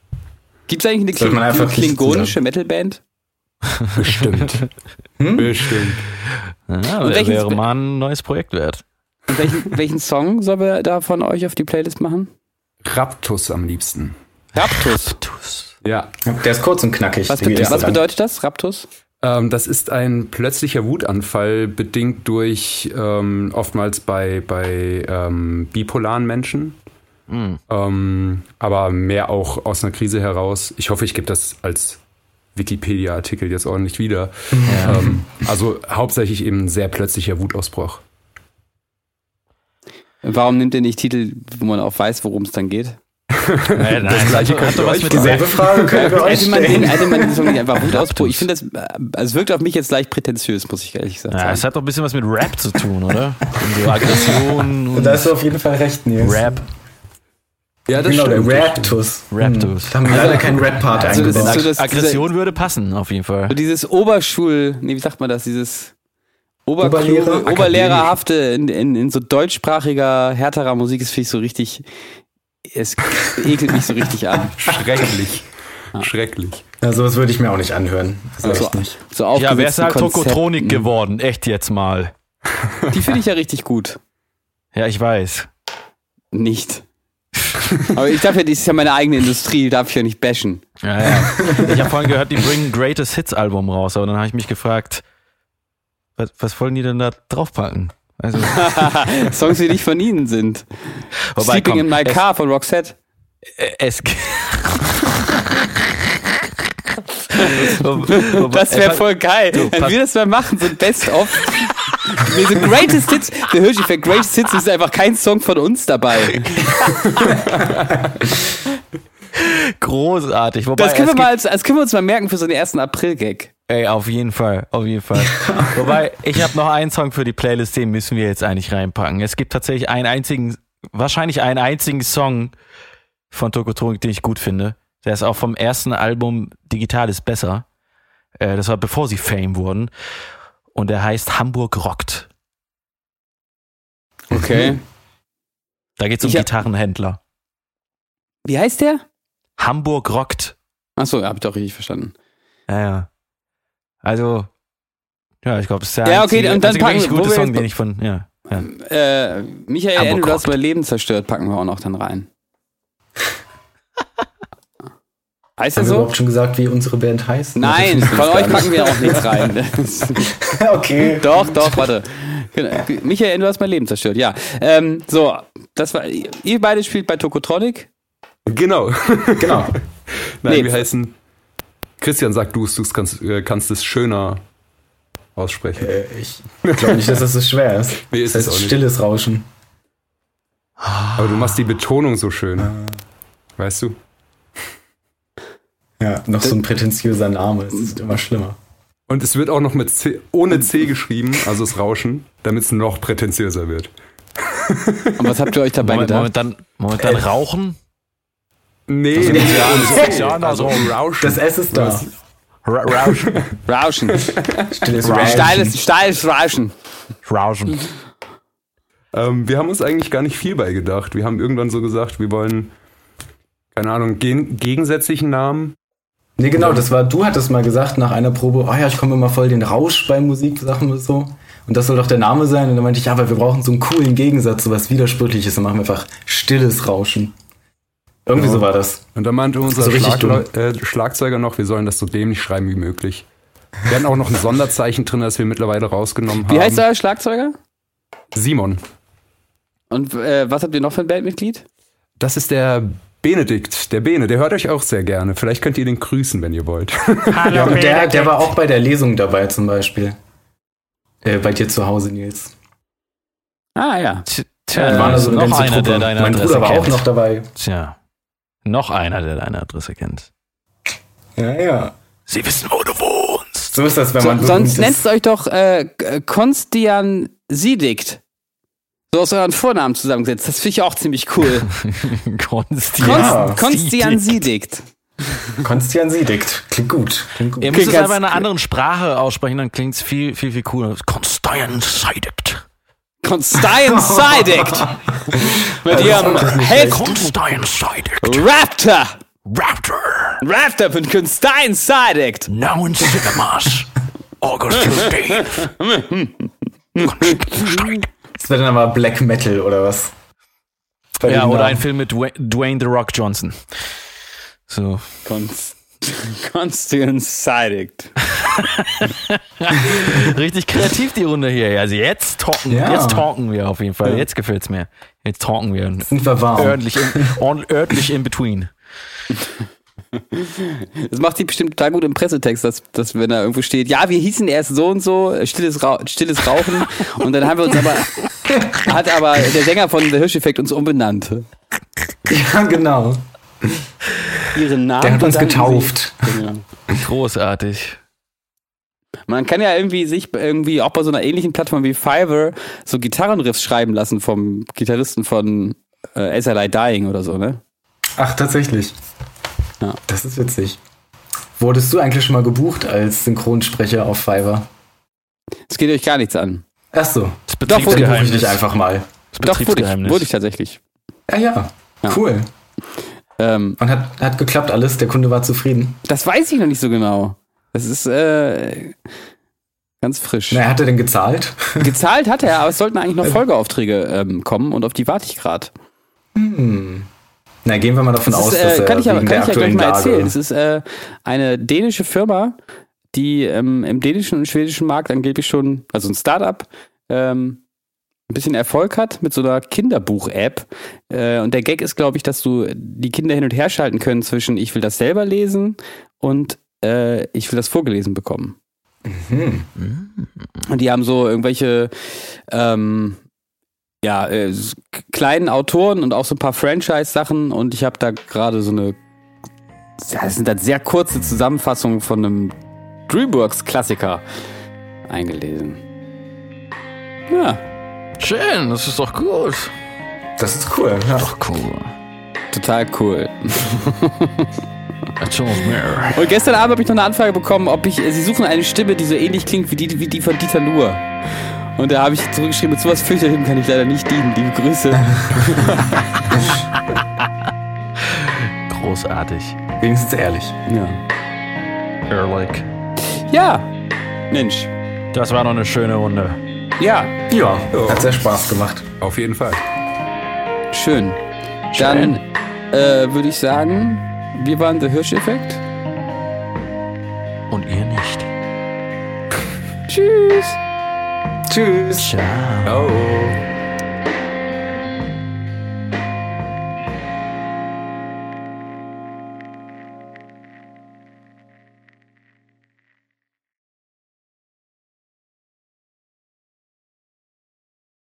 Gibt es eigentlich eine Kling einfach klingonische Metalband? Bestimmt. Bestimmt. Ja, Und welches- wäre mal ein neues Projekt wert. Und welchen, welchen Song sollen wir da von euch auf die Playlist machen? Raptus am liebsten. Raptus. Ja. Der ist kurz und knackig. Was, be was bedeutet das, Raptus? Ähm, das ist ein plötzlicher Wutanfall, bedingt durch ähm, oftmals bei, bei ähm, bipolaren Menschen. Ähm, aber mehr auch aus einer Krise heraus. Ich hoffe, ich gebe das als Wikipedia-Artikel jetzt ordentlich wieder. Ähm, also hauptsächlich eben ein sehr plötzlicher Wutausbruch. Warum nimmt ihr nicht Titel, wo man auch weiß, worum es dann geht? Äh, das gleiche könnt ihr euch Dieselbe Frage können wir euch Hätte man, den, stellen. hätte man den Song nicht einfach Wutausbruch? Ich finde das, äh, also es wirkt auf mich jetzt leicht prätentiös, muss ich ehrlich gesagt Ja, es sagen. hat doch ein bisschen was mit Rap zu tun, oder? Und so Aggression und Da hast du auf jeden Fall recht, Nils. Rap. Ja, das Genau, der stimmt. Raptus. Raptus. Hm. Da haben wir leider keinen Rap-Part Also eingebaut. so das, Aggression würde passen, auf jeden Fall. So dieses Oberschul, nee, wie sagt man das, dieses Oberlehrer- Oberlehrer, Oberlehrerhafte in, in, in so deutschsprachiger, härterer Musik, das finde ich so richtig, es ekelt mich so richtig an. Schrecklich. Schrecklich. Ja, sowas würde ich mir auch nicht anhören. Das Also, echt nicht. so Ja, wer ist halt Tokotronik geworden? Echt jetzt mal. Die finde ich ja richtig gut. Ja, ich weiß. Nicht. Aber ich darf ja, das ist ja meine eigene Industrie, darf ich ja nicht bashen. Ja, ja. Ich habe vorhin gehört, die bringen Greatest Hits Album raus, aber dann habe ich mich gefragt, was, was wollen die denn da draufpacken? Also, Songs, die nicht von ihnen sind. Wobei, Sleeping komm, in My es- Car von Roxette. es, Das wäre voll geil. Wenn pass- wir das mal machen, so ein Best-of. Wir sind Greatest Hits. Der hört sich für Greatest Hits ist einfach kein Song von uns dabei. großartig. Wobei, Das können, wir mal als, das können wir uns mal merken für so den ersten April-Gag. Ey, auf jeden Fall, auf jeden Fall. Wobei, ich habe noch einen Song für die Playlist, den müssen wir jetzt eigentlich reinpacken. Es gibt tatsächlich einen einzigen, wahrscheinlich einen einzigen Song von Tokotronik, den ich gut finde. Der ist auch vom ersten Album Digital ist besser. Äh, das war bevor sie Fame wurden. Und der heißt Hamburg rockt. Okay. Da geht's um Ich hab- Gitarrenhändler. Wie heißt der? Hamburg rockt. Achso, hab ich doch richtig verstanden. Ja, ja. Also, ja, ich glaube, es ist der Ja, okay, einzige, und dann einzige packen gute wir Song, den ich von, ja. Äh, Michael Ende, du hast mein Leben zerstört, packen wir auch noch dann rein. Heißt Haben das wir so? überhaupt schon gesagt, wie unsere Band heißt? Nein, von euch packen wir auch nichts rein. okay. doch, doch, warte. Genau. Michael, du hast mein Leben zerstört, ja. Ähm, so, das war. Ihr beide spielt bei Tokotronic. Genau. Genau. Nein, Nee. wir heißen. Christian sagt du es, du kannst, äh, kannst es schöner aussprechen. Äh, ich glaube nicht, dass das so schwer ist. Nee, ist das es heißt stilles Rauschen. Aber du machst die Betonung so schön. Weißt du? Ja, noch so ein prätentiöser Name. Es ist immer schlimmer. Und es wird auch noch mit C, ohne C geschrieben, also das Rauschen, damit es noch prätentiöser wird. Und was habt ihr euch dabei Moment, gedacht? momentan, momentan rauchen. Nee, Also, nee, ja, also, ja, also Rauschen. Das S ist da. Ra Rauschen. Rauschen. Stilles Steiles, steiles Rauschen. Rauschen. Ähm, wir haben uns eigentlich gar nicht viel bei gedacht. Wir haben irgendwann so gesagt, wir wollen, keine Ahnung, gen gegensätzlichen Namen. Nee, genau, das war, du hattest mal gesagt nach einer Probe, oh ja, ich komme immer voll den Rausch bei Musiksachen und so. Und das soll doch der Name sein. Und dann meinte ich, ja, aber wir brauchen so einen coolen Gegensatz, so was Widersprüchliches. Dann machen wir einfach stilles Rauschen. Irgendwie Ja. so war das. Und dann meinte unser So richtig Schlaglau- äh, Schlagzeuger noch, wir sollen das so dämlich schreiben wie möglich. Wir hatten auch noch ein Sonderzeichen drin, das wir mittlerweile rausgenommen haben. Wie heißt euer Schlagzeuger? Simon. Und äh, was habt ihr noch für ein Bandmitglied? Das ist der Benedikt, der Bene, der hört euch auch sehr gerne. Vielleicht könnt ihr den grüßen, wenn ihr wollt. Ja, und der, der war auch bei der Lesung dabei zum Beispiel. Äh, bei dir zu Hause, Nils. Ah ja. Tja, Wir waren da so eine noch einer, der deine mein Adresse Bruder war kennt. auch noch dabei. Tja, noch einer, der deine Adresse kennt. Ja, ja. Sie wissen, wo du wohnst. So ist das, wenn So, man sonst nennt es euch doch äh, Konstian Siedikt. So aus euren Vornamen zusammengesetzt. Das finde ich auch ziemlich cool. Konstian. Ja. Konstian Siedikt. Konstian Siedikt. Klingt gut. Klingt gut. Ihr müsst es einfach in einer anderen Sprache aussprechen, dann klingt es viel, viel, viel cooler. Konstian Seidigt. Konstian Siedikt. Mit ihrem Held Konstian Seidigt. Raptor. Raptor. Raptor von Konstian Siedikt. Now in cinemas. August 15. Das wird dann aber Black Metal oder was? Bei Ja, oder Namen. ein Film mit Dwayne, The Rock Johnson. So. Konst Konstian Siedikt. Richtig kreativ die Runde hier. Also jetzt talken, Ja. jetzt talken wir auf jeden Fall. Jetzt gefällt's mir. Jetzt talken wir. Sind wir warm? Ordentlich in, ord- örtlich in between. Das macht sie bestimmt total gut im Pressetext, dass, dass wenn da irgendwo steht, ja, wir hießen erst so und so, äh, stilles, Ra stilles Rauchen. und dann haben wir uns aber, hat aber der Sänger von The Hirscheffekt uns umbenannt. Ja, genau. Ihren Namen. Der hat uns getauft. Genau. Großartig. Man kann ja irgendwie sich irgendwie auch bei so einer ähnlichen Plattform wie Fiverr so Gitarrenriffs schreiben lassen vom Gitarristen von äh, SLI Dying oder so, ne? Ach, tatsächlich. Ja. Das ist witzig. Wurdest du eigentlich schon mal gebucht als Synchronsprecher auf Fiverr? Das geht euch gar nichts an. Ach so. Das Doch, buche ich dich einfach mal. Das Doch, wurde ich, wurde ich tatsächlich. Ja, ja. Ja. Cool. Ähm, Und hat, hat geklappt alles. Der Kunde war zufrieden. das weiß ich noch nicht so genau. Das ist äh, ganz frisch. Na, hat er denn gezahlt? Gezahlt hat er, aber es sollten eigentlich noch Folgeaufträge ähm, kommen und auf die warte ich gerade. Na, gehen wir mal davon Das aus, ist, dass äh, er kann ich, ja, kann ich ja gleich mal Lage... erzählen. Es ist äh, eine dänische Firma, die ähm, im dänischen und schwedischen Markt angeblich schon, also ein Startup, ähm, ein bisschen Erfolg hat mit so einer Kinderbuch-App. Äh, und der Gag ist, glaube ich, dass du die Kinder hin und her schalten können zwischen ich will das selber lesen und äh, ich will das vorgelesen bekommen. Hm. Und die haben so irgendwelche ähm, ja, äh, kleinen Autoren und auch so ein paar Franchise-Sachen und ich habe da gerade so eine ja, das sind dann sehr kurze Zusammenfassungen von einem DreamWorks-Klassiker eingelesen. Ja, Schön, das ist doch gut. Das ist cool. Ja. Doch cool. total cool. Und gestern Abend habe ich noch eine Anfrage bekommen, ob ich, äh, sie suchen eine Stimme, die so ähnlich klingt wie die, wie die von Dieter Nuhr. Und da habe ich zurückgeschrieben, mit sowas fürchterlichem kann ich leider nicht dienen. Liebe Grüße. Großartig. Wenigstens ehrlich. Ja. Ehrlich. Ja, Mensch. Das war noch eine schöne Runde. Ja, Ja, hat sehr Spaß gemacht. Auf jeden Fall. schön. Dann äh, würde ich sagen, wir waren der Hirscheffekt. Und ihr nicht. Tschüss. Tschüss. Ciao. Oh.